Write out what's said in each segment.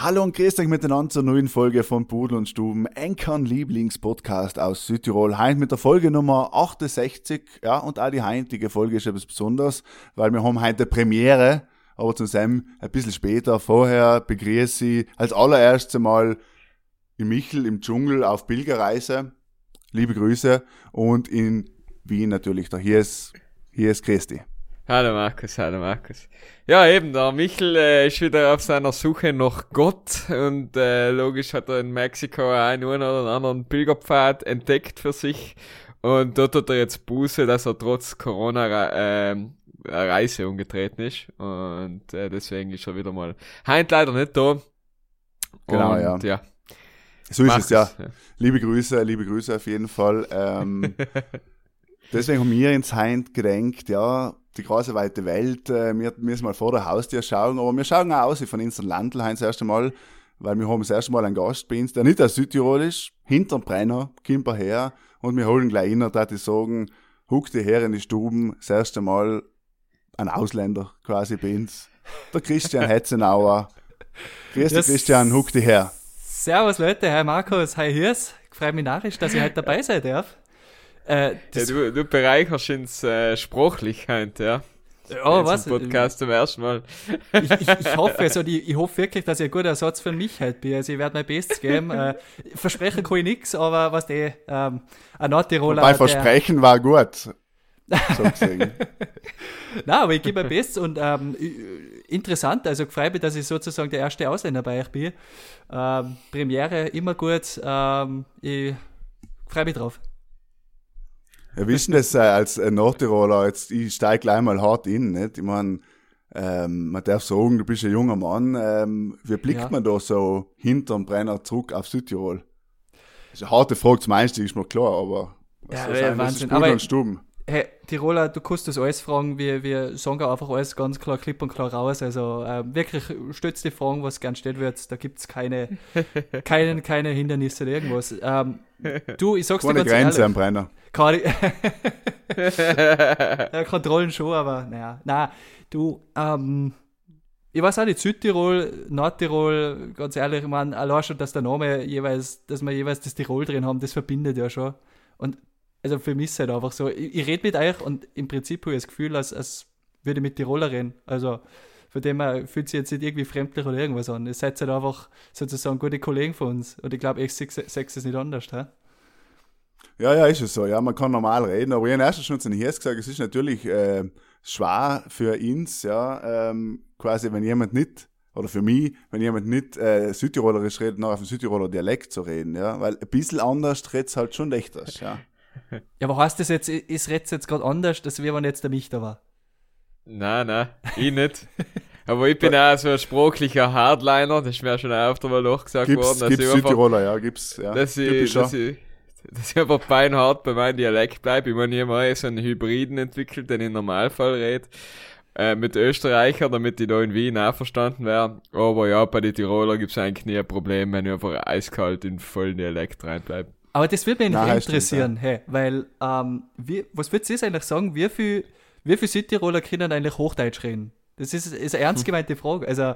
Hallo und grüßt euch miteinander zur neuen Folge von Pudel und Stuben, Enkern Lieblingspodcast aus Südtirol. Heint mit der Folge Nummer 68, ja, und auch die heutige Folge ist etwas Besonderes, weil wir haben heute Premiere, aber zusammen ein bisschen später. Vorher begrüße ich als allererstes Mal in Michel im Dschungel auf Pilgerreise. Liebe Grüße und in Wien natürlich, da hier ist, hier ist Christi. Hallo Markus, hallo Markus. Ja, eben, der Michel äh, ist wieder auf seiner Suche nach Gott und äh, logisch hat er in Mexiko einen oder anderen Pilgerpfad entdeckt für sich und dort hat er jetzt Buße, dass er trotz Corona äh, Reise umgetreten ist und äh, deswegen ist er wieder mal heint leider nicht da. Genau, und, ja. ja. So ist Markus, es, ja. ja. Liebe Grüße, liebe Grüße auf jeden Fall. Ähm, deswegen haben wir ins Heint gedenkt, ja, die große weite Welt, äh, wir müssen mal vor der Haustür schauen, aber wir schauen auch aus von unseren Landl das erste Mal, weil wir haben das erste Mal einen Gast bei uns, der nicht aus Südtirol ist, hinterm Brenner, kommt er her und wir holen gleich inner, da die sagen, huck die her in die Stuben, das erste Mal ein Ausländer quasi bei uns, der Christian Hetzenauer. Grüß dich Christian, huck die her. Servus Leute, hi Markus, hi Hirs. Freue mich narrisch, dass ich heute dabei sein darf. Äh, Ja, du, du bereicherst ins äh, Sprachlichkeit, ja. oh, in was? Podcast zum ersten Mal. Ich, ich, ich hoffe, also die, ich hoffe wirklich, dass ich ein guter Ersatz für mich heute bin. Also ich werde mein Bestes geben. Äh, versprechen kann ich nichts, aber was die, ähm, ein Nordtiroler. Bei der- Versprechen war gut. So gesehen. Nein, aber ich gebe mein Bestes und ähm, interessant, also freue mich, dass ich sozusagen der erste Ausländer bei euch bin. Ähm, Premiere, immer gut. Ähm, ich freue mich drauf. Ist denn das äh, als äh, Nordtiroler? Jetzt, ich steige gleich mal hart in, nicht? Ich meine, ähm, man darf sagen, du bist ein junger Mann. Ähm, wie blickt Ja. man da so hinterm Brenner zurück auf Südtirol? Das ist eine harte Frage zum Einstieg, ist mir klar, aber was Ja, soll ja, sein, das Wahnsinn. ist Pudel Aber- und Stuben. Hey, Tiroler, du kannst das alles fragen, wir, wir sagen auch einfach alles ganz klar, klipp und klar raus. Also ähm, wirklich stützt die Fragen, was gern stellt wird. Da gibt's keine, keine, keine Hindernisse oder irgendwas. Ähm, du, ich sag's dir Keine ganz Grenze am ehrlich. Brenner. Keine, ja, Kontrollen schon, aber naja. Na, du, ähm, ich weiß auch nicht, Südtirol, Nordtirol, ganz ehrlich, ich meine, allein schon, dass der Name jeweils, dass wir jeweils das Tirol drin haben, das verbindet ja schon. Und also für mich ist es halt einfach so, ich, ich rede mit euch und im Prinzip habe ich das Gefühl, als, als würde ich mit Tiroler reden. Also von dem her fühlt sich jetzt nicht irgendwie fremdlich oder irgendwas an. Ihr seid halt einfach sozusagen gute Kollegen von uns. Und ich glaube, ich sehe es nicht anders. Hä? Ja, ja, ist es so. Ja, man kann normal reden, aber ich habe erst schon zu den gesagt, es ist natürlich äh, schwer für uns, ja, ähm, quasi, wenn jemand nicht, oder für mich, wenn jemand nicht äh, Südtirolerisch redet, noch auf dem Südtiroler Dialekt zu reden, ja, weil ein bisschen anders redet halt schon echtes, ja. Ja, aber heißt das jetzt, ist Retz jetzt gerade anders, als wenn jetzt der mich da war? Nein, nein, ich nicht. Aber ich bin auch so ein sprachlicher Hardliner, das ist mir auch schon öfter mal nachgesagt worden, Gibt's, dass gibt's ich einfach, Südtiroler, ja, gibt's, ja. dass ich, dass ich, dass ich einfach beinhart bei meinem Dialekt bleibe. Ich meine, ich habe mal so einen Hybriden entwickelt, den ich im Normalfall rede, äh, mit Österreicher, damit ich da in Wien auch verstanden wäre. Aber ja, bei den Tiroler gibt's eigentlich nie ein Problem, wenn ich einfach eiskalt in vollen Dialekt reinbleibe. Aber das würde mich Nein, eigentlich stimmt, interessieren, hey, weil, ähm, wie, was würdest du jetzt eigentlich sagen, wie viel, wie viel Südtiroler können eigentlich Hochdeutsch reden? Das ist, ist eine ernst gemeinte Frage. Also,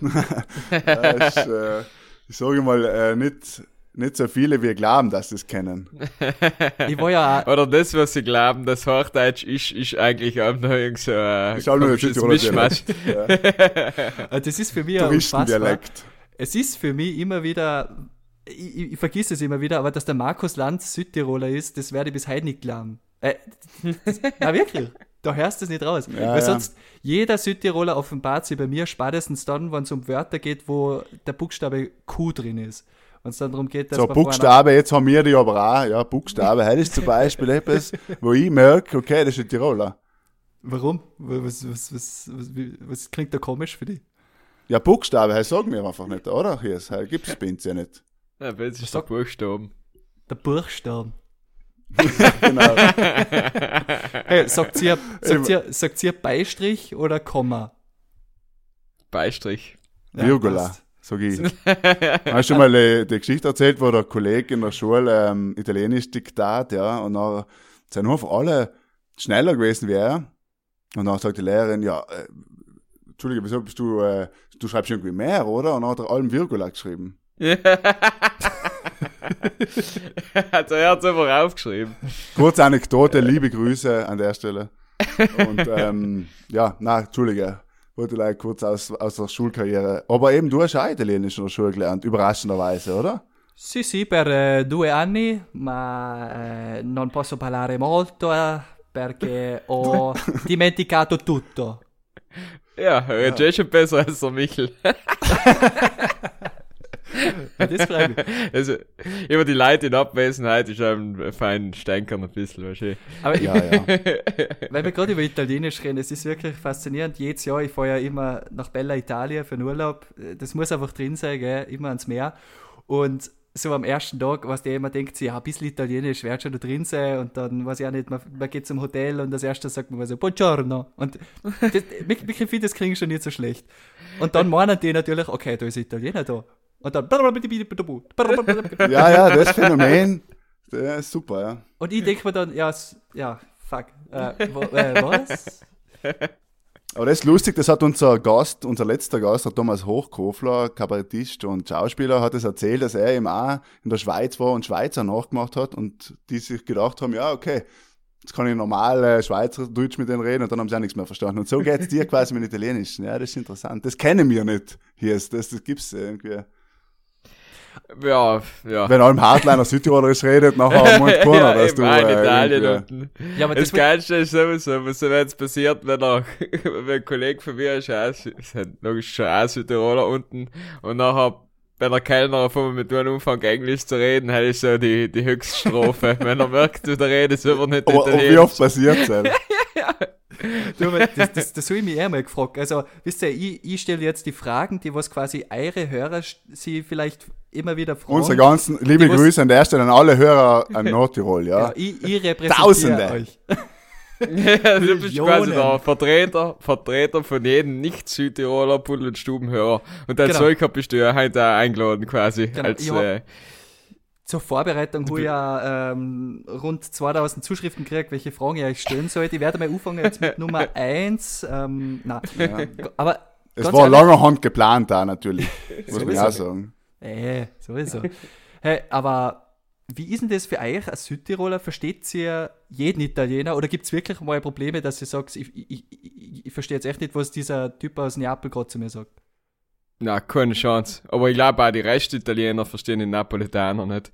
ist, äh, ich sage mal, äh, nicht, nicht so viele, wir glauben, dass sie es kennen. ich war ja Oder das, was sie glauben, dass Hochdeutsch ist, ist eigentlich auch noch irgend so ein Ist auch nur ein Mischmasch. Dialekt. Ja. äh, das ist für mich unfassbar. Touristendialekt. Es ist für mich immer wieder, ich, ich, ich vergiss es immer wieder, aber dass der Markus Lanz Südtiroler ist, das werde ich bis heute nicht glauben. Äh, na wirklich, da hörst du es nicht raus. Ja, Weil ja. sonst, jeder Südtiroler offenbart sich bei mir spätestens dann, wenn es um Wörter geht, wo der Buchstabe Q drin ist. Wenn es dann darum geht, dass So, Buchstabe, jetzt haben wir die aber auch, ja, Buchstabe. Heute ist zum Beispiel etwas, wo ich merke, okay, das ist ein Tiroler. Warum? Was, was, was, was, was klingt da komisch für dich? Ja, Buchstabe, das sagen wir einfach nicht, oder? Hier, das gibt's bei uns ja nicht. Ja, das ist der Buchstaben. Der Buchstaben. genau. Hey, sagt ihr, sagt ihr, sagt ihr Beistrich oder Komma? Beistrich. Ja, Virgula, passt. sag ich. Hast du schon mal äh, die Geschichte erzählt, wo der Kollege in der Schule ähm, Italienisch Diktat, ja, und dann sind einfach alle schneller gewesen wie er. Und dann sagt die Lehrerin, ja, äh, Entschuldige, wieso bist du, äh, du schreibst irgendwie mehr, oder? Und dann hat er allem Virgula geschrieben. Also er hat es einfach aufgeschrieben. Kurze Anekdote, liebe Grüße an der Stelle. Und ähm, ja, na, Entschuldige, wollte gleich kurz aus, aus der Schulkarriere. Aber eben, du hast auch Italienisch in der Schule gelernt, überraschenderweise, oder? Sì, sì, per eh, due anni, ma eh, non posso parlare molto eh, perché ho dimenticato tutto. Ja, ja. ist schon besser als der Michel. Ja, das. Also, immer die Leute in Abwesenheit ist ein fein Stänkern ein bisschen, wahrscheinlich. Aber ich, Ja, ja. weil wir gerade über Italienisch reden, es ist wirklich faszinierend. Jedes Jahr, ich fahre ja immer nach Bella Italia für den Urlaub. Das muss einfach drin sein, gell? immer ans Meer. Und so am ersten Tag, was der immer denkt, sie, ja, ein bisschen Italienisch wird schon da drin sein. Und dann weiß ich auch nicht, man, man geht zum Hotel und das erste sagt man so, Buongiorno. Und das, mich, mich finde, das klingt schon nicht so schlecht. Und dann meinen die natürlich, okay, da ist ein Italiener da. Und dann. Ja, ja, das Phänomen, der ist super, ja. Und ich denke mir dann, ja, ja, fuck. Äh, wo, äh, was? Aber das ist lustig, das hat unser Gast, unser letzter Gast, der Thomas Hochkofler, Kabarettist und Schauspieler, hat es erzählt, dass er eben auch in der Schweiz war und Schweizer nachgemacht hat und die sich gedacht haben, ja, okay, jetzt kann ich normal äh, Schweizerdeutsch mit denen reden und dann haben sie auch nichts mehr verstanden. Und so geht's dir quasi mit Italienischen. Ja, das ist interessant. Das kennen wir nicht hier. Das, das gibt's irgendwie. Ja, ja. Wenn allem Hardliner Südtirolerisch redet, nachher meint keiner, ja, dass eben du auch in äh, Italien unten. Ja, aber Das, das, wird- Geilste ist sowieso, was jetzt passiert, wenn er, wenn ein Kollege von mir ist, auch, logisch schon auch Südtiroler unten, und nachher, wenn der Kellner auf einmal mit einem Umfang Englisch zu reden, das ist so die, die Höchststrophe. wenn er merkt, du der redest über nicht Aber, aber wie oft passiert das? Du, das, das, das habe ich mich eh mal gefragt. Also, wisst ihr, ich, ich stelle jetzt die Fragen, die was quasi eure Hörer sie vielleicht immer wieder fragen. Unsere ganzen liebe Die Grüße an der Stelle an alle Hörer an Nordtirol, ja. ja, ich, ich repräsentiere Tausende. euch. Ja, du bist quasi der Vertreter, Vertreter von jedem Nicht-Südtiroler Puddel- und Stubenhörer. Und als Genau. solcher bist du ja heute eingeladen, quasi. Genau, Als, ich hab- äh, Zur Vorbereitung habe ich ja ähm, rund 2000 Zuschriften gekriegt, welche Fragen ich euch stellen sollte. Ich werde mal anfangen jetzt mit Nummer 1. Ähm, na, aber Es war ehrlich- langer Hand geplant da natürlich, muss man Sowieso. auch sagen. Äh, sowieso. hey, aber wie ist denn das für euch als Südtiroler? Versteht ihr jeden Italiener oder gibt es wirklich mal Probleme, dass ihr sagt, ich, ich, ich, ich, verstehe jetzt echt nicht, was dieser Typ aus Neapel gerade zu mir sagt? na, keine Chance. Aber ich glaube auch die Rest-Italiener verstehen den Napoletaner nicht.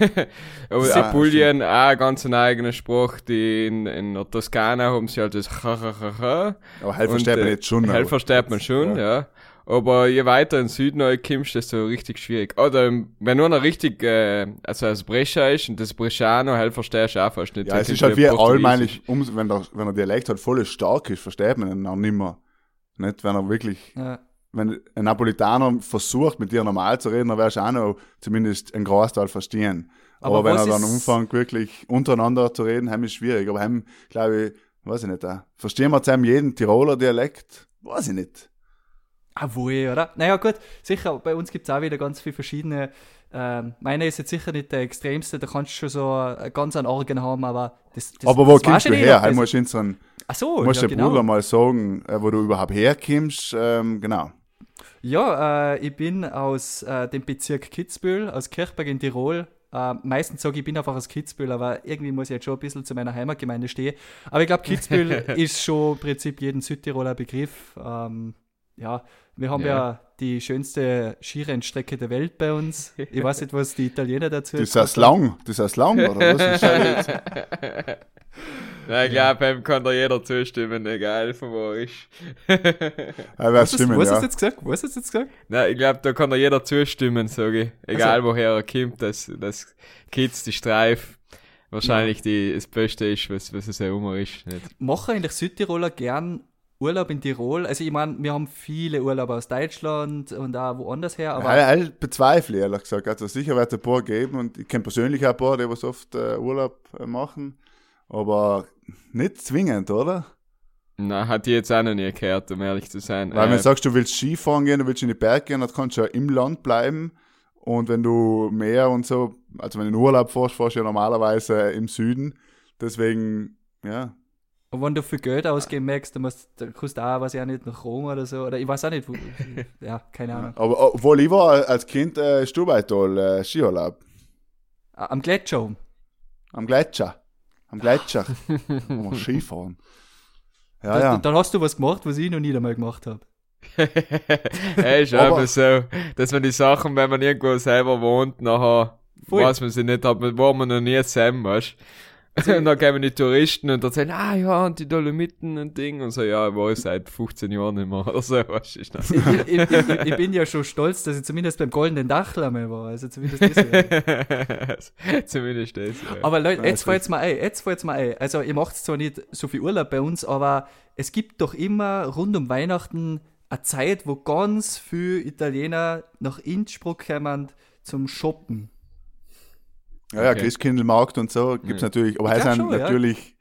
Aber Apulien auch ganz einen eigenen Spruch, die in, in der Toskana haben sie halt das Aber Und, versteht man äh, jetzt schon. Hell aber- versteht man schon, Ja. ja. Aber je weiter in den Süden du kommst, desto richtig schwierig. Oder wenn nur noch richtig, äh, also als Brescia ist und das Bresciano, hell verstehst du auch fast nicht. Ja, es ist halt wie allmählich, um, wenn, der, wenn der Dialekt halt voll stark ist, versteht man ihn auch nicht mehr. Nicht, wenn er wirklich, Ja. wenn ein Napolitaner versucht, mit dir normal zu reden, dann wirst du auch noch zumindest einen Großteil verstehen. Aber, Aber wenn was er dann anfängt, wirklich untereinander zu reden, heim ist schwierig. Aber heim, glaube ich, weiß ich nicht, auch. verstehen wir zusammen jeden Tiroler Dialekt? Weiß ich nicht. Ah, wohl, oder? Naja, gut, sicher, bei uns gibt es auch wieder ganz viele verschiedene. Ähm, meine ist jetzt sicher nicht der extremste, da kannst du schon so äh, ganz einen Organ haben, aber das. das Aber wo das kommst du ich her? Heim das- musst du unseren, Ach so, musst ja, genau. Bruder mal sagen, äh, wo du überhaupt herkommst. Ähm, genau. Ja, äh, ich bin aus äh, dem Bezirk Kitzbühel, aus Kirchberg in Tirol. Äh, meistens sage ich, ich bin einfach aus Kitzbühel, aber irgendwie muss ich jetzt schon ein bisschen zu meiner Heimatgemeinde stehen. Aber ich glaube, Kitzbühel ist schon im Prinzip jeden Südtiroler Begriff. Ähm, ja, wir haben ja. Ja. die schönste Skirennstrecke der Welt bei uns. Ich weiß nicht, was die Italiener dazu Das ist das lang, das ist lang, oder was? Ist das? Ja, ich glaube, ihm kann da jeder zustimmen, egal von wo er ist. Ja, Was stimmen, hast du ja. jetzt gesagt? Was hast du jetzt gesagt? Nein, ich glaube, da kann da jeder zustimmen, sage ich. Egal woher er kommt, dass, dass Kids, die Streif, wahrscheinlich die, das Beste ist, was, was es herum ist. Nicht? Machen eigentlich Südtiroler gern Urlaub in Tirol, also ich meine, wir haben viele Urlaube aus Deutschland und auch woanders her, aber Ja, ich bezweifle ehrlich gesagt. Also sicher wird es ein paar geben und ich kenne persönlich auch ein paar, die was oft äh, Urlaub äh, machen. Aber nicht zwingend, oder? Na, hat die jetzt auch noch nie gehört, um ehrlich zu sein. Weil wenn Äh, du sagst, du willst Skifahren gehen, du willst in die Berge gehen, dann kannst du ja im Land bleiben. Und wenn du Meer und so, also wenn du in Urlaub fährst, fährst du ja normalerweise im Süden. Deswegen, ja. Wenn du viel Geld ausgeben möchtest, dann musst, da kostet auch, was ja nicht, nach Rom oder so, oder ich weiß auch nicht, wo, ja, keine Ahnung. Aber obwohl ich war als Kind äh, Stubaital, äh, Skiurlaub. Ah, Am Gletscher oben. Am Gletscher. Am Gletscher. Wo wir Skifahren. Ja, Da- ja. Dann hast du was gemacht, was ich noch nie einmal gemacht habe. Hey, ist Aber- einfach so, dass man die Sachen, wenn man irgendwo selber wohnt, nachher Voll. weiß man sie nicht, hat man, war man noch nie zusammen, weißt Also Und dann kommen die Touristen und erzählen, ah ja, und die Dolomiten und Ding und so, ja, ich war seit 15 Jahren nicht mehr oder so, weißt du. ich, ich, ich, ich bin ja schon stolz, dass ich zumindest beim Goldenen Dachel einmal war. Also zumindest das. ja. Zumindest das. Ja. Aber Leute, jetzt fällt's mir ein, jetzt fällt's mir ein. Also ihr macht zwar nicht so viel Urlaub bei uns, aber es gibt doch immer rund um Weihnachten eine Zeit, wo ganz viele Italiener nach Innsbruck kommen zum Shoppen. Ja, ja, Okay. Christkindlmarkt und so gibt's Ja. natürlich, aber Ich heißt glaub sind schon, ja. natürlich,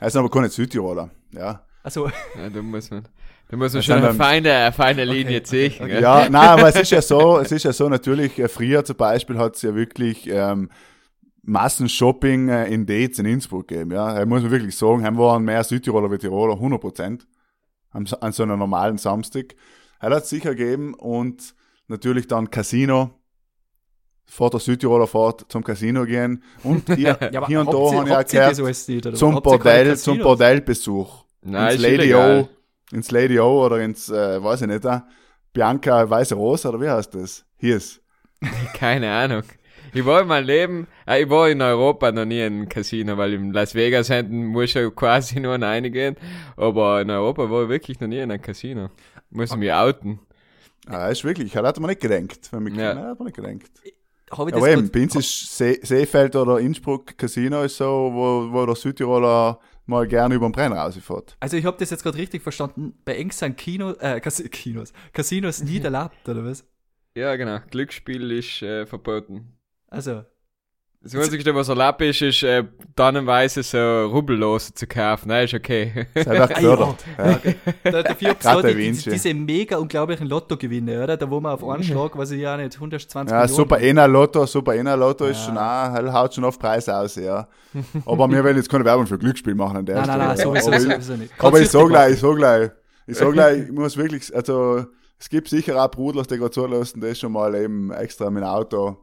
heißt aber keine Südtiroler, ja. Also, ja, da muss man, da muss man Das schon eine feine, eine feine Linie okay, ziehen. okay. gell? Ja, nein, aber es ist ja so, es ist ja so natürlich, äh, früher zum Beispiel hat es ja wirklich ähm, Massenshopping äh, in Dates in Innsbruck gegeben, ja. Da muss man wirklich sagen, haben waren mehr Südtiroler wie Tiroler, 100 Prozent. An, so- an so einem normalen Samstag. Er hat es sicher gegeben und natürlich dann Casino. Vor der Südtiroler Fahrt zum Casino gehen. Und ihr, ja, hier und da habe ich auch gehört, nicht, zum Bordell, zum? Bordellbesuch. Nein, ins Lady. O, ins Lady O oder ins, äh, weiß ich nicht, äh, Bianca Weiße Rose oder wie heißt das? Hier ist. Keine Ahnung. Ich war in meinem Leben, äh, ich war in Europa noch nie in einem Casino, weil in Las Vegas hinten muss ja quasi nur reingehen. Aber in Europa war ich wirklich noch nie in einem Casino. Muss ich mich outen. Ah, ist wirklich, das hat man nicht gedenkt. Wenn mich, Ja. Nein, hat man nicht gedenkt. Hab ich das Aber eben, bei uns ist See, Seefeld oder Innsbruck Casino ist so, wo, wo der Südtiroler mal gerne über den Brenner rausfährt. Also ich habe das jetzt gerade richtig verstanden. Bei Engs sind Kino, äh, Kinos, Casinos nie erlaubt, oder was? Ja, genau. Glücksspiel ist äh, verboten. Also, Das Einzige, was erlaubt ist, ist äh, tonnenweise so Rubellose zu kaufen. Nein, ist okay. Das hat auch gefördert. ja. da, dafür Gerade so die, der die, diese mega unglaublichen Lottogewinne, oder? Da wo man auf einen Schlag, was ich ja nicht, 120 Ja, Millionen. Super Ena Lotto, Super Ena Lotto ist Ja. schon auch, haut schon auf Preis aus, ja. Aber wir wollen jetzt keine Werbung für Glücksspiel machen an der Nein, nein, nein, Stelle. sowieso, aber, sowieso nicht. aber ich sag gleich, ich sag gleich, ich sag gleich, ich muss wirklich, also, es gibt sicher auch Brudlers, die gerade zulassen, die schon mal eben extra mit dem Auto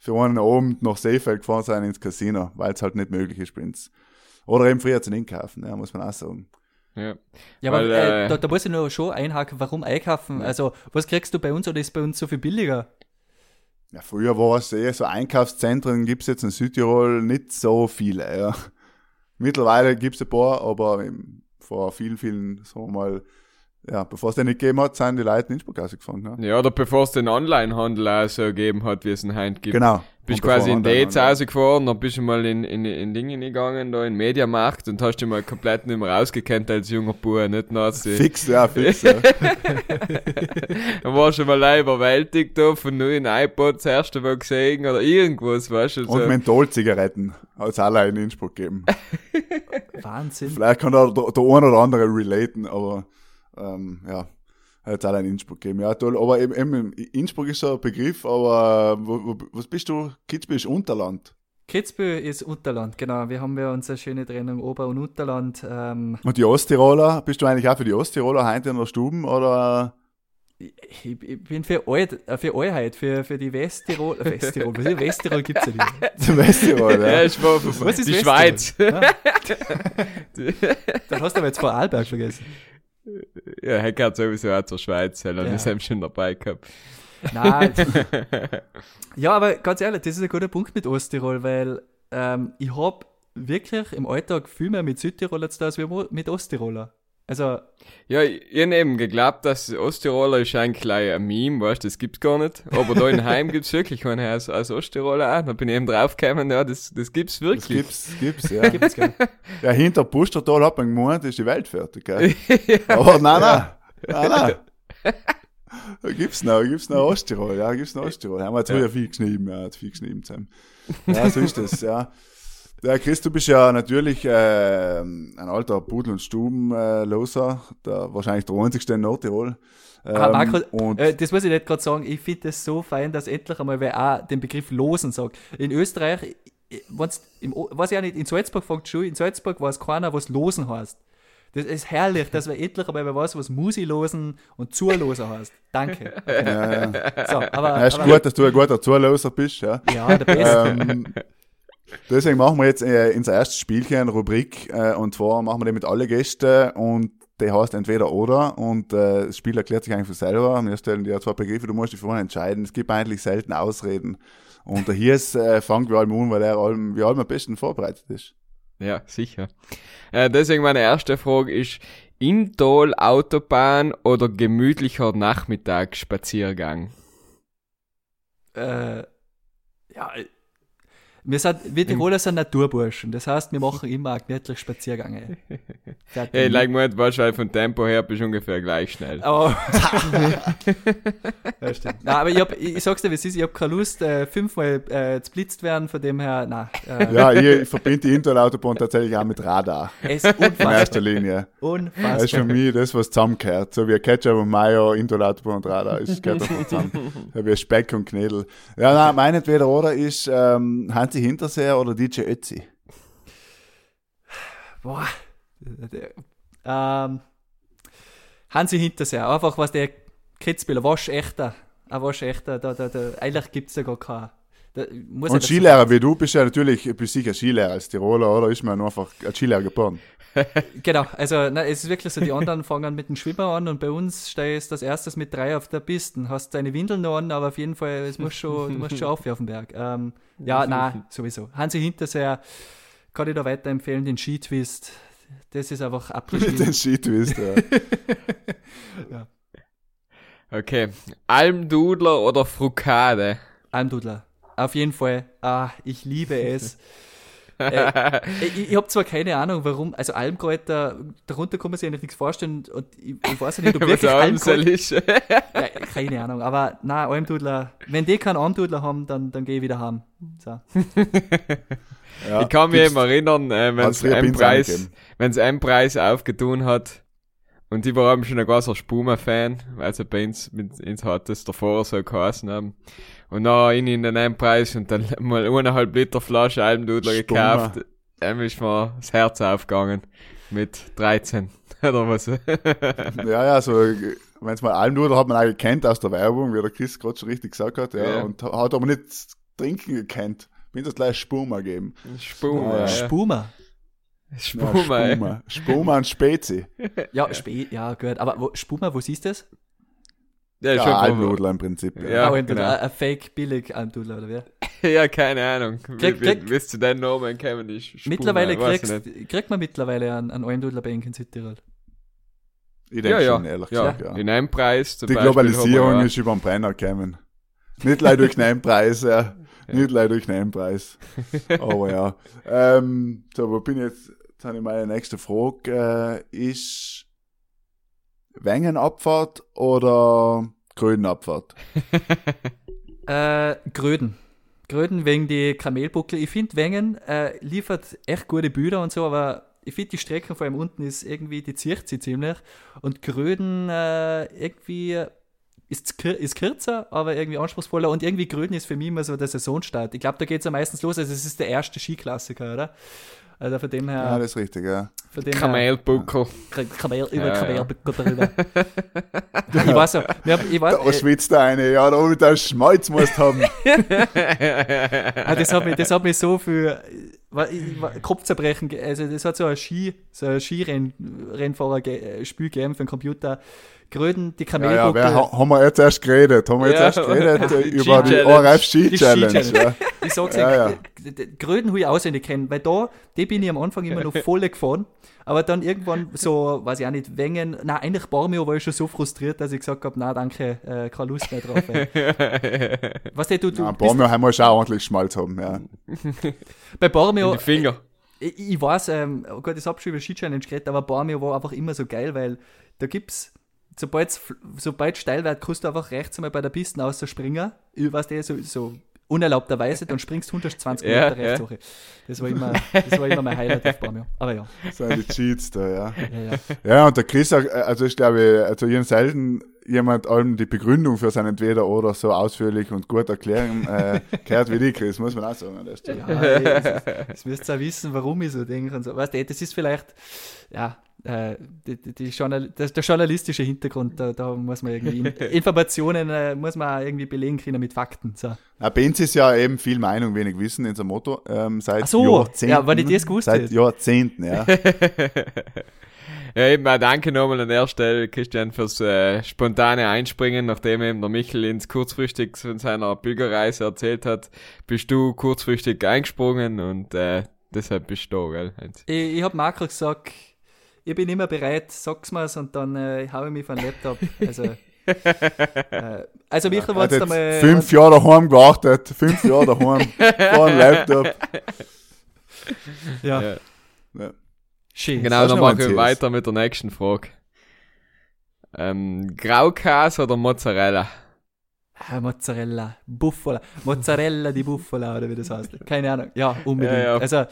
für einen Abend nach Seefeld gefahren sein ins Casino, weil es halt nicht möglich ist bei uns. Oder eben früher zu einkaufen, ja, muss man auch sagen. ja. Ja, aber Weil, äh, äh, da, da muss ich nur schon einhaken, warum einkaufen? Also, was kriegst du bei uns oder ist bei uns so viel billiger? Ja, früher war es eh so Einkaufszentren, gibt's jetzt in Südtirol nicht so viele, ja. Mittlerweile gibt's ein paar, aber vor vielen, vielen, sagen wir mal, ja, bevor es den nicht gegeben hat, sind die Leute in Innsbruck rausgefahren. Ja. Ja, oder bevor es den Onlinehandel auch so gegeben hat, wie es ihn heute gibt. Genau. Bist Und quasi in Dates rausgefahren, dann bist du mal in, in, in Dinge gegangen, da in Mediamarkt und hast dich mal komplett nicht mehr rausgekannt als junger Bub, nicht Nazi. Fix, ja, fix, ja. Dann warst du mal live überwältigt da von neuen iPods das erste Mal gesehen oder irgendwas, weißt du. Und So. Mentholzigaretten hat es alle in Innsbruck gegeben. Wahnsinn. Vielleicht kann da der, der eine oder andere relaten, aber ähm, ja, hat es alle in Innsbruck gegeben. Ja, toll. Aber eben, eben Innsbruck ist so ein Begriff, aber wo, wo, was bist du? Kitzbühel ist Unterland. Kitzbühel ist Unterland, genau. Wir haben ja unsere schöne Trennung Ober- und Unterland. Ähm, Und die Osttiroler, bist du eigentlich auch für die Osttiroler heute in der Stuben oder? ich, ich bin für, Alt, äh, für Allheit, für, für die Westtirol. Westtirol, was ist Westtirol gibt's ja nicht. Zum Westtirol, Ja, ja. ich war Was ist die Westtirol? Schweiz. Dann hast du aber jetzt vor Arlberg vergessen. Ja, er gehört sowieso auch zur Schweiz, weil er Ja. ist eben schon dabei gehabt. Nein. ja, aber ganz ehrlich, das ist ein guter Punkt mit Osttirol, weil ähm, ich habe wirklich im Alltag viel mehr mit Südtiroler zu tun als wir mit Osttiroler. Also, Ja, ich ich hab eben geglaubt, dass Osttiroler ist eigentlich gleich ein Meme, weißt du, das gibt's gar nicht. Aber da in Heim gibt's wirklich einen als, als Osttiroler auch. Da bin ich eben draufgekommen, ja, das, das gibt's Das wirklich. gibt's, gibt's, ja. gibt's gell? ja, hinter Pustertal hat man gemeint, ist die Welt fertig, gell? Aber nein, nein. Nein, nein. Da gibt's noch, gibt's noch Osttirol, ja, gibt's noch Osttirol. Haben wir jetzt Ja. wieder viel geschrieben, ja, hat viel geschrieben zusammen. Ja, so ist das, ja. Ja, Chris, du bist ja natürlich äh, ein alter Pudel- und Stubenloser, der wahrscheinlich der einzigste in Nordtirol. Ähm, Ah, Marco, und Äh, das muss ich nicht gerade sagen. Ich finde es so fein, dass endlich einmal wer auch den Begriff Losen sagt. In Österreich, äh, wenn's im, weiß ich auch nicht, in Salzburg fängt schon, in Salzburg weiß keiner, was Losen heißt. Das ist herrlich, dass wir endlich einmal wer weiß, was Musi losen und Zulosen heißt. Danke. ja, ja. So, aber, Ja, ist aber gut, dass du ein guter Zuloser bist, ja. ja, der Beste. ähm, deswegen machen wir jetzt äh, unser erstes Spielchen, eine Rubrik, äh, und zwar machen wir den mit alle Gästen und der heißt entweder oder und äh, das Spiel erklärt sich eigentlich von selber. Wir stellen dir zwei Begriffe, du musst dich vorher entscheiden. Es gibt eigentlich selten Ausreden. Und der Hies äh, fängt wie allem an, weil er allem, wie allem am besten vorbereitet ist. Ja, sicher. Äh, deswegen meine erste Frage ist, Intal Autobahn oder gemütlicher Nachmittagsspaziergang? äh, ja, wir sind, wir Tiroler sind Naturburschen. Das heißt, wir machen immer auch gemütlich Spaziergänge. Ich like mir wahrscheinlich von Tempo her bist du ungefähr gleich schnell. Aber. ja, stimmt. Nein, aber ich, hab, ich, ich sag's dir, wie es ist, ich hab keine Lust, äh, fünfmal äh, zblitzt werden, von dem her, nein. Äh, Ja, ich verbinde die Interautobahn tatsächlich auch mit Radar. Es ist In unfassbar. erster Linie. Das ist für unfassbar. mich das, was zusammengehört. So wie Ketchup und Mayo, Interautobahn und Radar. Es gehört einfach zusammen. So wie Speck und Knädel. Ja, nein, mein entweder oder ist ähm, Hansi Hinterseher oder DJ Ötzi. Boah. Ähm, Hansi Hinterseher, einfach was der Kitzbühler, waschechter. Ein waschechter, da, da, da, eigentlich gibt's da gar keinen. Da, muss Und Skilehrer wie du bist ja natürlich, du bist sicher Skilehrer als Tiroler, oder? Ist man nur einfach als Skilehrer geboren. Genau, also na, es ist wirklich so, die anderen fangen mit dem Schwimmer an und bei uns stehst du als erstes mit drei auf der Piste. Hast deine Windeln noch an, aber auf jeden Fall, es muss schon, du musst schon auf auf den Berg. Ähm, ja, nein, sowieso. Hansi Hinterseher kann ich da weiterempfehlen, den Skitwist. Das ist einfach Den abgeschrieben. Skitwist, ja. Okay. Almdudler oder Frukade? Almdudler. Auf jeden Fall. Ah, ich liebe es. äh, ich ich habe zwar keine Ahnung, warum, also Almkräuter, darunter kann man sich eigentlich nichts vorstellen und ich, ich weiß ja nicht, ob wirklich Almkräuter, ja, keine Ahnung, aber na Almdudler, wenn die keinen Almdudler haben, dann, dann gehe ich wieder heim. So. ja. Ich kann mich eben erinnern, äh, wenn es Preis, es einen Preis aufgetun hat und ich war eben schon ein großer Spuma-Fan, also bei uns, mit uns hat das davor so geheißen haben. Und dann in in den einen Preis und dann mal eineinhalb Liter Flasche Almdudler Spuma. gekauft, dann ist mir das Herz aufgegangen. Mit 13 oder was. Ja, ja, so, wenn es mal Almdudler hat man auch gekannt aus der Werbung, wie der Chris gerade schon richtig gesagt hat, ja, Ja. und hat aber nicht trinken gekannt. Bin das gleich Spuma geben. Spuma. Ja. Ja. Spuma. Spuma, ey. Spuma. Spuma und Spezi. Ja, Spä ja, gut, aber wo, Spuma, wo siehst du das? Ja, Ja, Almdudler im Prinzip. Ja. Ja, Ah, Almdudler, genau. ein- ein Fake billig Almdudler, oder wie? Ja, keine Ahnung. Wie, Krieg- wie, krieg- wie du deinen Namen kennen. Spuma, Mittlerweile ich kriegst, nicht. kriegt man mittlerweile einen, einen Almdudler bei Ihnen in Südtirol. Ich denke Ja, ja. schon, ehrlich ja. gesagt, ja. In einem Preis zum Die Beispiel Globalisierung ist über den Brenner gekommen. Nicht leider durch den Preis, ja. Nicht leider durch den Preis. Aber ja. Ähm, so, wo bin ich jetzt? Jetzt habe ich meine nächste Frage. Äh, ist Wengenabfahrt oder Grünabfahrt? Äh, Gröden. Gröden wegen die Kamelbuckel. Ich finde, Wengen äh, liefert echt gute Bilder und so, aber ich finde, die Strecken vor allem unten ist irgendwie, die zieht sie ziemlich. Und Gröden äh, irgendwie ist, ist kürzer, aber irgendwie anspruchsvoller. Und irgendwie Gröden ist für mich immer so der Saisonstart. Ich glaube, da geht es ja meistens los. Also, es ist der erste Skiklassiker, oder? Also, von dem her. Ja, das ist richtig, ja. von dem her Kamelbuckel. Kamel, über Ja, Kamel ja. drüber. ich weiß haben- ich weiß, Da schwitzt der eine, ja, da mit der Schmalz musst du haben. Ah, das, hat mich, das hat mich so für Kopfzerbrechen, also das hat so ein Ski, so ein Skirennfahrer-Spiel gegeben für den Computer. Gröden, die Ja, Kamelbuckel. ja, wer, ha- haben wir jetzt erst geredet? Haben wir jetzt Ja. erst geredet äh, Die über die. ORF Die Ski Challenge? Ski-Challenge. Ja. ich sag's Ja, ja, ja. Gröden habe ich auswendig kennen, weil da, die bin ich am Anfang immer noch voll gefahren. Aber dann irgendwann so, weiß ich auch nicht, Wengen, na eigentlich Bormio war ich schon so frustriert, dass ich gesagt habe, na danke, äh, keine Lust mehr drauf. Ey. Was du, du, Ja, bist, Bormio haben wir schon auch ordentlich Schmalz haben, ja. bei Bormio, In die Finger. ich, ich weiß, ähm, oh Gott, das habe schon über Ski-Challenge geredet, aber Bormio war einfach immer so geil, weil da gibt's, sobald sobald steil wird, kannst du einfach rechts einmal bei der Piste ausspringen, was der so, so unerlaubterweise, dann springst du 120 Ja, Meter rechts ja. hoch. Das war immer, das war immer mein Highlight auf Bormio. Aber ja, Das sind die Cheats da, ja. ja, ja. Ja, und der Chris, auch, äh, also ich glaube, also ich habe selten jemand allem die Begründung für sein Entweder oder so ausführlich und gut erklären äh, gehört wie die, Chris, muss man auch sagen an der Stelle. ja ey, das, das müsst ihr auch wissen, warum ich so denke und so. Weißt du, das ist vielleicht, ja, äh, die, die, die Journal das, der journalistische Hintergrund, da, da muss man irgendwie Informationen, äh, muss man auch irgendwie belegen können mit Fakten. So. Ja, bei uns ist ja eben viel Meinung, wenig Wissen in unserem Motto. Ähm, seit Ach so, Jahrzehnten. ja, wenn ich das gewusst Seit hätte. Jahrzehnten, ja. Ja, eben auch danke nochmal an der Stelle, Christian, fürs äh, spontane Einspringen, nachdem eben der Michel ins kurzfristig von seiner Pilgerreise erzählt hat, bist du kurzfristig eingesprungen und äh, deshalb bist du da, gell? Ich, ich habe Marco gesagt, ich bin immer bereit, sag's mir's und dann äh, hau ich mich von Laptop. Also, äh, also Michael, hat jetzt einmal. fünf Jahre daheim gewartet, fünf Jahre daheim, vor einem Laptop. ja, Ja. Ja. schön. Genau, dann machen wir weiter mit der nächsten Frage. Ähm, Graukäse oder Mozzarella? Ah, Mozzarella, Buffola, Mozzarella di Buffola oder wie das heißt. Keine Ahnung. Ja, unbedingt. Ja, ja. Also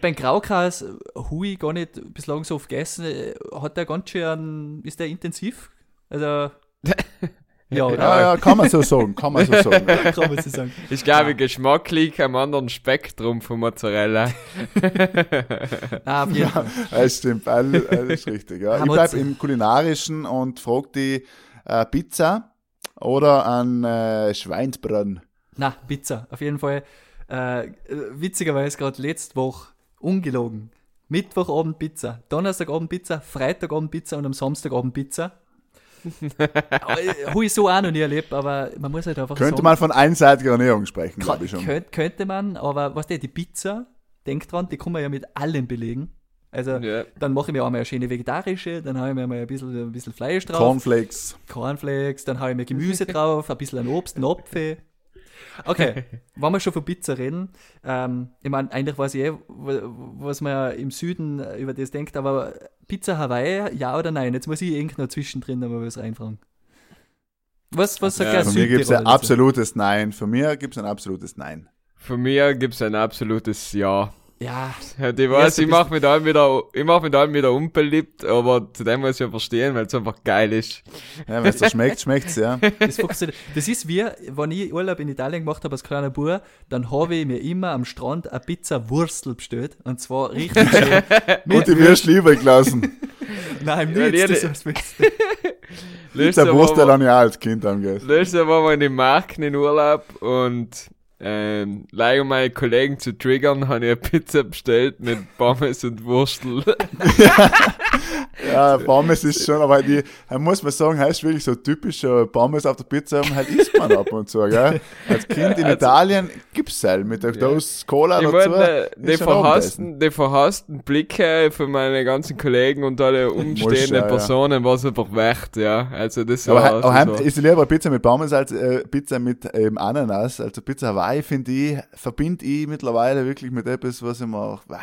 beim Graukas hui gar nicht bislang so oft gegessen. Hat der ganz schön, ist der intensiv? Also ja, oder? Ja, ja, kann man so sagen, kann man so sagen. Ja. Kann man so sagen. Ich glaube, geschmacklich am anderen Spektrum von Mozzarella. Ah, Fall. Das stimmt, alles, alles richtig. Ja. Ich bleib Mozza- im Kulinarischen und frag die äh, Pizza oder ein äh, Schweinsbraten. Na, Pizza, auf jeden Fall. Äh, äh, witzigerweise gerade letzte Woche, ungelogen. Mittwochabend Pizza, Donnerstagabend Pizza, Freitagabend Pizza und am Samstagabend Pizza. Habe ich so auch noch nie erlebt, aber man muss halt einfach Könnte sagen, man von einseitiger Ernährung sprechen, glaube ich schon. Könnt, könnte man, aber was der, die Pizza, denkt dran, die kann man ja mit allem belegen. Also, Ja. dann mache ich mir auch mal eine schöne vegetarische, dann habe ich mir mal ein bisschen, ein bisschen Fleisch drauf. Cornflakes. Cornflakes, dann habe ich mir Gemüse drauf, ein bisschen an Obst, einen Apfel. Okay, wenn wir schon von Pizza reden, ähm, ich meine, eigentlich weiß ich eh, wa- was man ja im Süden über das denkt, aber Pizza Hawaii, ja oder nein? Jetzt muss ich irgendwo zwischendrin noch mal was reinfragen. Was, was sagt Ja, der von mir gibt es ein absolutes Nein. Von mir gibt es ein absolutes Nein. Von mir gibt's ein absolutes Ja. Ja, Ja, Ich weiß, ich mach mit allem wieder, ich mach mit allem wieder unbeliebt, aber zu dem muss ich ja verstehen, weil es einfach geil ist. Ja, wenn es schmeckt, schmeckt's ja. das, funktioniert. das ist wie, wenn ich Urlaub in Italien gemacht habe als kleiner Bub, dann habe ich mir immer am Strand eine Pizza Wurstel bestellt. Und zwar richtig schön. Und die wirst lieber gelassen. Nein, Ja, nichts, die- das was willst du? Pizza Letztes Wurst Mal, dann ja als Kind angegessen. letztes Mal waren wir in den Marken in Urlaub und ähm, leider um meine Kollegen zu triggern, habe ich eine Pizza bestellt mit Pommes und Wurstel. Ja, Pommes ist schon, aber die, muss man sagen, heißt wirklich so typischer Pommes auf der Pizza haben, halt isst man ab und zu, gell? Als Kind in Italien gibt's halt mit der Dose Cola Ich dazu. meine, äh, die, verhassten, die verhassten Blicke von meinen ganzen Kollegen und alle umstehenden. Personen war es einfach wert, ja. Also das Aber, war, aber heim war ist lieber Pizza mit Pommes als äh, Pizza mit ähm, Ananas. Also Pizza Hawaii, finde ich, verbinde ich mittlerweile wirklich mit etwas, was ich mir auch, bah,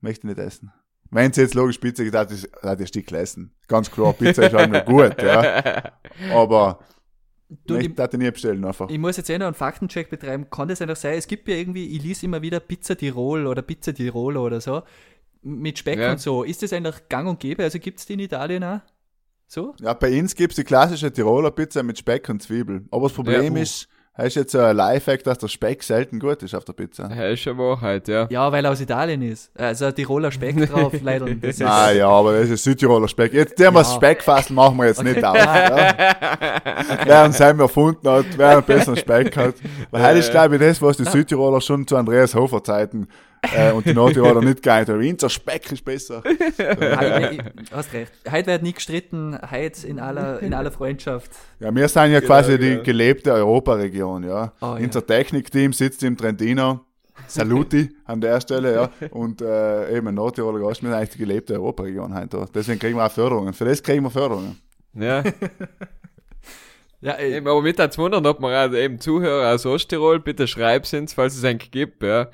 möchte nicht essen. Wenn es jetzt logisch Pizza geht, ist das ein Stück essen. Ganz klar, Pizza ist halt nur gut, ja. Aber Du, ich ich, darf nie bestellen einfach. ich muss jetzt eh noch einen Faktencheck betreiben. Kann das einfach sein? Es gibt ja irgendwie, ich lese immer wieder Pizza Tirol oder Pizza Tiroler oder so. Mit Speck Ja. und so. Ist das eigentlich gang und gäbe? Also gibt es die in Italien auch? So? Ja, bei uns gibt's die klassische Tiroler Pizza mit Speck und Zwiebel. Aber das Problem Ja, uh. ist, ist jetzt so ein Lifehack, dass der Speck selten gut ist auf der Pizza. Ja, ist schon Wahrheit, ja. Ja, weil er aus Italien ist. Also Tiroler Speck drauf, leider. Das Ah ja, aber das ist Südtiroler Speck. Jetzt der Ja. das Speckfassel machen wir jetzt nicht aus. Ja? Wer ihn selber erfunden hat, wer einen besseren Speck hat. Weil heute ist, glaube ich, das, was die Südtiroler schon zu Andreas Hofer Zeiten äh, und die Nordtiroler nicht geeint haben. Unser Speck ist besser. Heute, hast recht. Heute wird nicht gestritten, heute in aller, in aller Freundschaft. Ja, wir sind ja quasi die genau. gelebte Europaregion, ja. Oh, ja. Unser Technikteam sitzt im Trentino Saluti an der Stelle, ja. Und äh, eben Nordtiroler Gast, wir sind eigentlich die gelebte Europaregion heute. Deswegen kriegen wir auch Förderungen. Für das kriegen wir Förderungen. Ja, Ja, eben, aber mit als wundern, ob man auch eben Zuhörer aus Osttirol, bitte schreibt uns, falls es einen gibt, ja.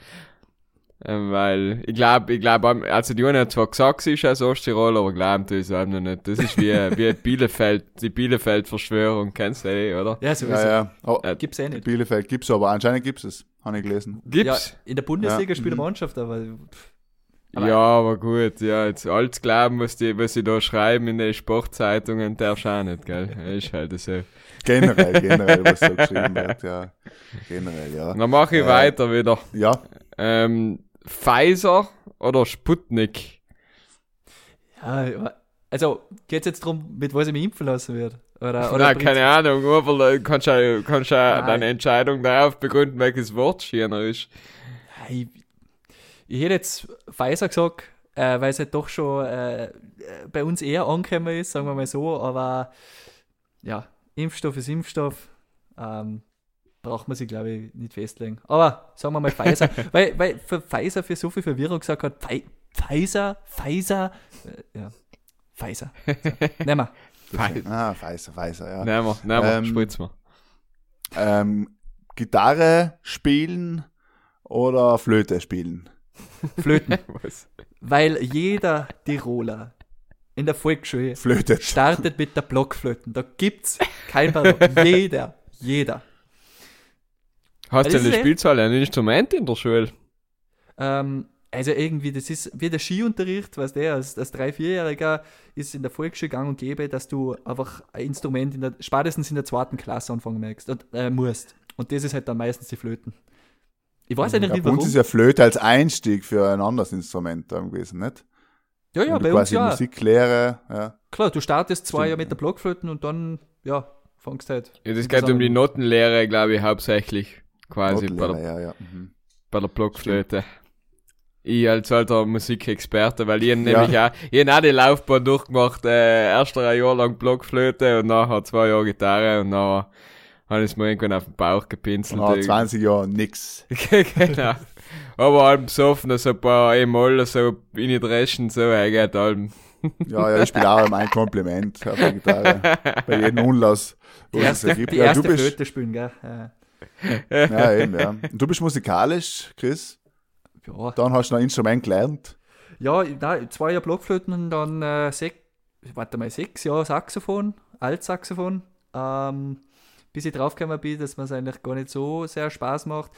Ähm, weil, ich glaube, ich glaube, also die haben zwar gesagt, sie ist aus Osttirol, aber ich es auch noch nicht. Das ist wie, wie Bielefeld, die Bielefeld-Verschwörung, kennst du eh, oder? ja, sowieso. Ja, ja. Oh, Äh, Gibt's eh nicht. Bielefeld gibt's aber anscheinend gibt's es. Habe ich gelesen. Ja, Gibt's? in der Bundesliga Ja, spielt eine mhm. Mannschaft, aber Ja, aber- aber, gut, ja, jetzt alles glauben, was die, was sie da schreiben in den Sportzeitungen, darfst du auch nicht, gell? Ist halt so. Generell, generell, was so geschrieben wird, ja. Generell, ja. Dann mache ich Äh, weiter wieder. Ja, Ähm, Pfizer oder Sputnik? ja, also geht's jetzt darum, mit was ich mich impfen lassen werde? Oder, oder Nein, keine Ahnung, aber du kannst ja, kannst ja deine Entscheidung darauf begründen, welches Wort schöner ist. Ich, ich hätte jetzt Pfizer gesagt, äh, weil es halt doch schon äh, äh, bei uns eher angekommen ist, sagen wir mal so, aber ja, Impfstoff ist Impfstoff. Ähm, braucht man sich, glaube ich, nicht festlegen. Aber sagen wir mal Pfizer, weil, weil für Pfizer für so viel Verwirrung gesagt hat, Pfi- Pfizer, Pfizer, äh, ja, Pfizer. So, nehmen wir. Pfizer. ah, Pfizer, Pfizer, ja. Nehmen wir, nehmen wir, Ähm, spritz mal. Ähm, Gitarre spielen oder Flöte spielen? Flöten. Was? Weil jeder Tiroler in der Volksschule Flöte. startet mit der Blockflöten. Da gibt's kein Pardon. jeder, jeder. Hast du der eh- Spielzahl ein Instrument in der Schule? Ähm, also irgendwie, das ist wie der Skiunterricht, was der als, als drei, vierjähriger ist in der Volksschule gang und gäbe, dass du einfach ein Instrument in der, spätestens in der zweiten Klasse anfangen möchtest, und, äh, musst. Und das ist halt dann meistens die Flöten. Ich weiß eigentlich Ja, nicht bei uns warum. ist ja Flöte als Einstieg für ein anderes Instrument dann gewesen, nicht? ja, ja, du bei uns quasi ja. Musiklehre, ja. Klar, du startest zwei Jahre mit der Blockflöten und dann, ja, fangst halt. Ja, das geht um die. Notenlehre, glaube ich, hauptsächlich. Quasi bei der, ja, ja. Mhm. bei der Blockflöte. Ich als alter Musikexperte, weil ich hab Ja. nämlich auch, ich auch die Laufbahn durchgemacht, äh, erst ein Jahr lang Blockflöte und nachher zwei Jahre Gitarre und nachher habe ich es mir irgendwann auf den Bauch gepinselt. Nach 20 Jahren nix. genau. Aber allem besoffen, so ein paar E-Moll, so in die Dreschen, so, geht allem. Ja, ja, ich spiele auch mein Kompliment auf der Gitarre. Bei jedem Unlass. wo Die es erste, ergibt. die ja, erste du bist, Flöte spielen, gell? Ja, eben, ja. Und du bist musikalisch, Chris. ja. Dann hast du noch ein Instrument gelernt. Ja, nein, zwei Jahre Blockflöten und dann äh, sech, warte mal, sechs Jahre Saxophon, Altsaxophon, ähm, bis ich draufgekommen bin, dass mir es eigentlich gar nicht so sehr Spaß macht.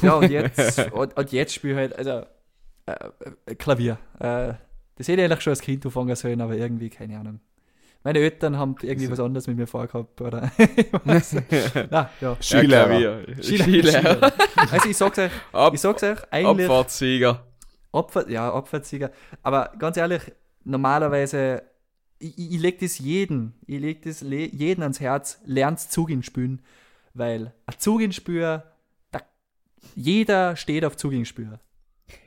Ja, und jetzt, und, und jetzt spiele ich halt, also, äh, äh, Klavier. Äh, das hätte ich eigentlich schon als Kind anfangen sollen, aber irgendwie, keine Ahnung. Meine Eltern haben irgendwie was anderes mit mir vorgehabt, oder? weiß nicht. Na, ja. Klavier. Skilehrer. Skilehrer. Also ich sag's euch, Ab, ich sag's euch, eigentlich. Abfahrtssieger. Opfer, ja, Opferzieger. Aber ganz ehrlich, normalerweise, ich, ich, ich leg das jeden, ich leg das le jeden ans Herz, lernt Zugin spielen, weil ein Zuginspür, da, jeder steht auf Zuginspür. Die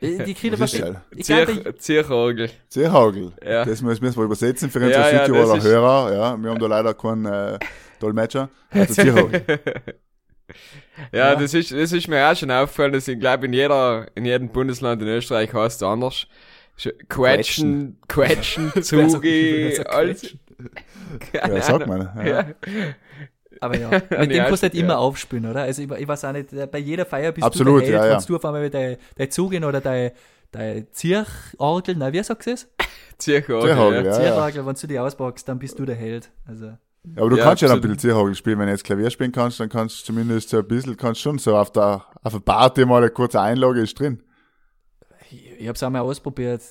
die kriegen Was ist was. das? Ich glaube, Zier, Zierorgel. Seehagel. Ja. Das müssen wir übersetzen für Ja, unsere ja, Südtiroler ist- Hörer. Ja, wir haben da leider keinen äh, Dolmetscher. Also. Ja, Ja. Das, ist, das ist mir auch schon aufgefallen, dass ich glaube, in jeder, in jedem Bundesland in Österreich heißt es anders. Sch- Quetschen, Quetschen, Zugi, alles. Ja, sag mal. Ja. Ja. aber ja, mit dem kannst du halt ersten, immer ja. aufspielen, oder? Also ich, ich weiß auch nicht, bei jeder Feier bist Absolut, du der Held, ja, ja. wenn du auf einmal mit dein, dein Zugin oder dein, dein Zierorgel, na, wie sagst du es? Zierorgel. Zierorgel, ja. ja. Wenn du die auspackst, dann bist du der Held. Also, Ja, aber du Ja, kannst ja dann ein bisschen Seehagel spielen. Wenn du jetzt Klavier spielen kannst, dann kannst du zumindest so ein bisschen, kannst schon so auf der, auf der Party mal eine kurze Einlage ist drin. ich, ich habe es einmal ausprobiert.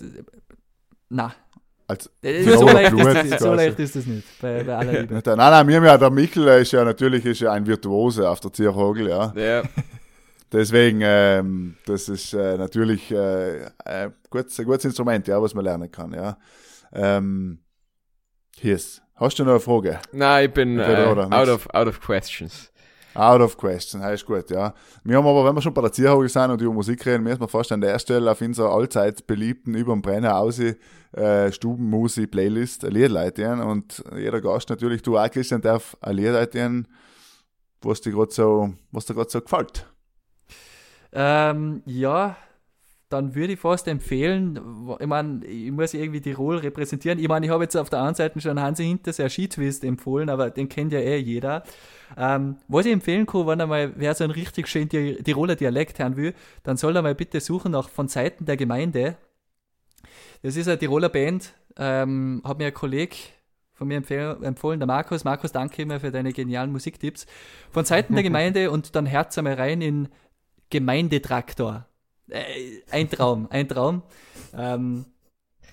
Na, Als so, Tiroler leicht Blut ist das nicht, so leicht ist das nicht, bei, bei aller Liebe. Nein, nein, wir haben ja, der Mikkel ist ja natürlich ist ja ein Virtuose auf der Zierhagel, ja. Ja. Deswegen, ähm, das ist äh, natürlich äh, äh, gutes, ein gutes Instrument, ja, was man lernen kann, ja. Ähm, Hirs, hast du noch eine Frage? Nein, ich bin Entweder äh, oder, out, of, out of questions. Out of question, ist gut, ja. Wir haben aber, wenn wir schon bei der Zierhagel sind und über Musik reden, müssen wir fast an der Stelle auf unserer allzeit beliebten über dem Brenner aus äh, Stubenmusi Playlist ein Lied leiten und jeder Gast natürlich, du auch Christian, darf ein Lied leiten, was dir gerade so, was dir gerade so gefällt. Ähm, ja, dann würde ich fast empfehlen, ich meine, ich muss irgendwie Tirol repräsentieren. Ich meine, ich habe jetzt auf der einen Seite schon Hansi Hinterseer Skitwist empfohlen, aber den kennt ja eh jeder. Ähm, was ich empfehlen kann, wenn einmal wer so einen richtig schönen Ti- Tiroler Dialekt hören will, dann soll er mal bitte suchen nach von Seiten der Gemeinde. Das ist eine Tiroler Band, ähm, hat mir ein Kollege von mir empfohlen, der Markus. Markus, danke immer für deine genialen Musiktipps. Von Seiten der Gemeinde und dann Herz einmal rein in Gemeindetraktor. Äh, ein Traum, ein Traum. Ähm,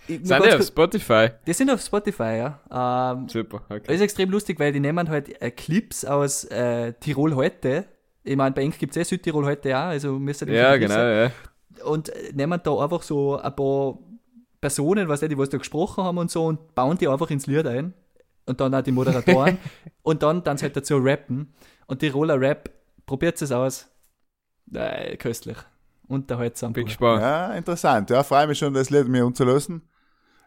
Sind die auf Spotify? die sind auf Spotify, ja. Ähm, Super, das okay. ist extrem lustig, weil die nehmen halt äh, Clips aus äh, Tirol heute. Ich meine, bei Eng gibt es eh Südtirol heute auch, also müsste Ja, genau, ja. Und äh, nehmen da einfach so ein paar Personen, was die was da gesprochen haben und so und bauen die einfach ins Lied ein. Und dann auch die Moderatoren. und dann dann halt dazu rappen. Und Tiroler Rap, probiert es aus. Äh, köstlich. Unterhaltsam. Bin gespannt. Ja, interessant. Ja, freue mich schon, das Lied mir umzulösen.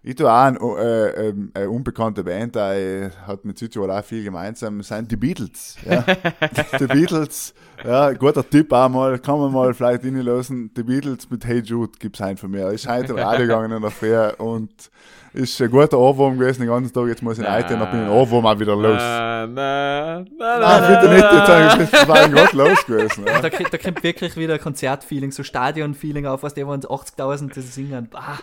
Ich tue auch ein, äh, ähm, eine unbekannte Band, die äh, hat mit Südtirol auch viel gemeinsam, sind die Beatles. Ja. die Beatles, ja, guter Tipp auch mal, kann man mal vielleicht reinlösen. Die Beatles mit Hey Jude gibt's ein von mir. Ist heute im Radio gegangen in der Früh und ist ein guter Ohrwurm gewesen den ganzen Tag. Jetzt muss ich rein und dann bin ich den Ohrwurm auch wieder los. Na, na, na, Nein, bitte nicht, jetzt habe ich war gerade los gewesen. Ja. Da, kriegt- da kommt wirklich wieder Konzertfeeling, so Stadion-Feeling auf, was die uns 80.000 das singen. Bah.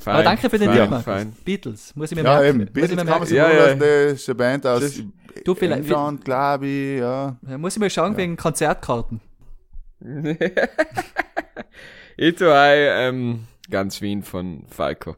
Fein, Aber danke für den Tipp, Markus. fein. Beatles, muss ich mir Ja, merken. eben. muss ich Beatles mir kann man sich Ja, ja, ja. das ist eine Band aus Das- Du, vielleicht- England, glaube ich, ja. Ja, muss ich mal schauen wegen Konzertkarten. ich tue auch, ähm, ganz Wien von Falco.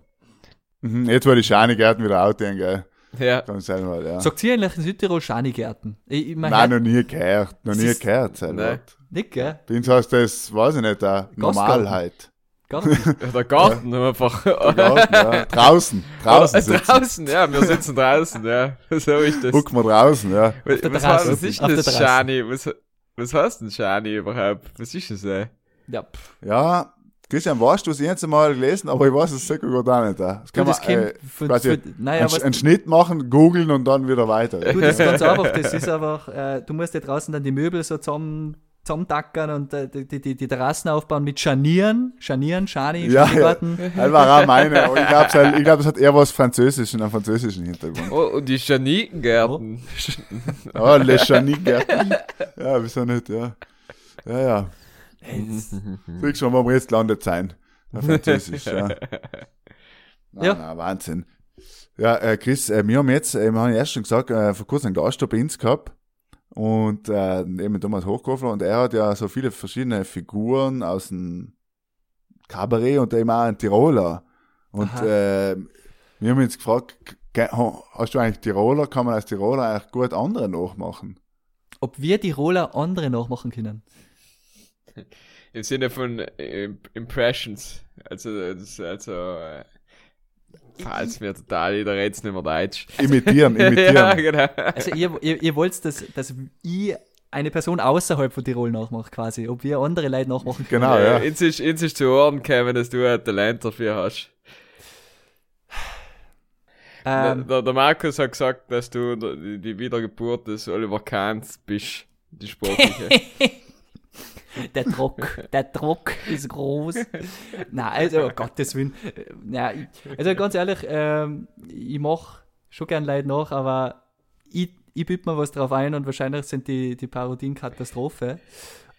Mhm, jetzt wollte ich Schani Gärten wieder outgehen, gell? Ja. Ganz selber, ja. Sagt sie eigentlich in Südtirol Schanigärten? Ich, ich mein, Nein, noch nie gehört. Noch nie gehört, selber. Nein. nicht, gell? Bei uns heißt das, weiß ich nicht, Normalheit. Gar nicht. Der Garten einfach. Draußen, ja. Draußen. Draußen Äh, sitzen. draußen, ja, wir sitzen draußen, ja. So ist das. Guck mal draußen, ja. Was, der was, Terrasse. was ist der das. Shani? Was, was heißt denn Shani überhaupt? Was ist das, ey? Ja, pff. Ja, Christian, weißt du, was ich jetzt mal gelesen aber ich weiß es sicher gut auch nicht. Das Du, kann das man äh, von, quasi von, naja, einen, was, einen Schnitt machen, googeln und dann wieder weiter. du, das ist ganz einfach. Das ist einfach, äh, du musst ja draußen dann die Möbel so zusammen, zusammentackern und äh, die, die, die Terrassen aufbauen mit Scharnieren. Scharnieren, Schani, Ja, ja. Scharniergarten. Das war auch meine, aber ich glaube, es, hat- ich glaub, es hat eher was Französischen, einen französischen Hintergrund. Oh, und die Janikengärten. Oh, Le Chanik-Gärten. Ja, wieso nicht, ja. Ja, ja. Siehst schon, wo wir jetzt gelandet sein. Französisch, ja. Nein, Ja. nein, Wahnsinn. Ja, äh, Chris, äh, wir haben jetzt, äh, wir haben ja erst schon gesagt, äh, vor kurzem einen Gast bei uns gehabt. Und äh, eben Thomas Hochkofler und er hat ja so viele verschiedene Figuren aus dem Kabarett und eben auch ein Tiroler. Und äh, wir haben uns gefragt, ge- ha- hast du eigentlich Tiroler, kann man als Tiroler eigentlich gut andere nachmachen? Ob wir Tiroler andere nachmachen können. Im Sinne von äh, Impressions. Also, das, also, äh, falls mir total, jeder redet nicht mehr Deutsch. Imitieren, imitieren. ja, genau. Also ihr, ihr, ihr wollt, dass, dass ich eine Person außerhalb von Tirol nachmache quasi. Ob wir andere Leute nachmachen können. Genau, ja. Äh, Ins ist, ins ist zu Ohren gekommen, dass du ein Talent dafür hast. Ähm, der, der Markus hat gesagt, dass du die, die Wiedergeburt des Oliver Kahns bist. Die sportliche. Der Druck, der Druck ist groß. Nein, also, um Gottes Willen. Äh, Ja, ich, also ganz ehrlich, ähm, ich mache schon gern Leute nach, aber ich, ich bitte mir was drauf ein und wahrscheinlich sind die, die Parodien Katastrophe.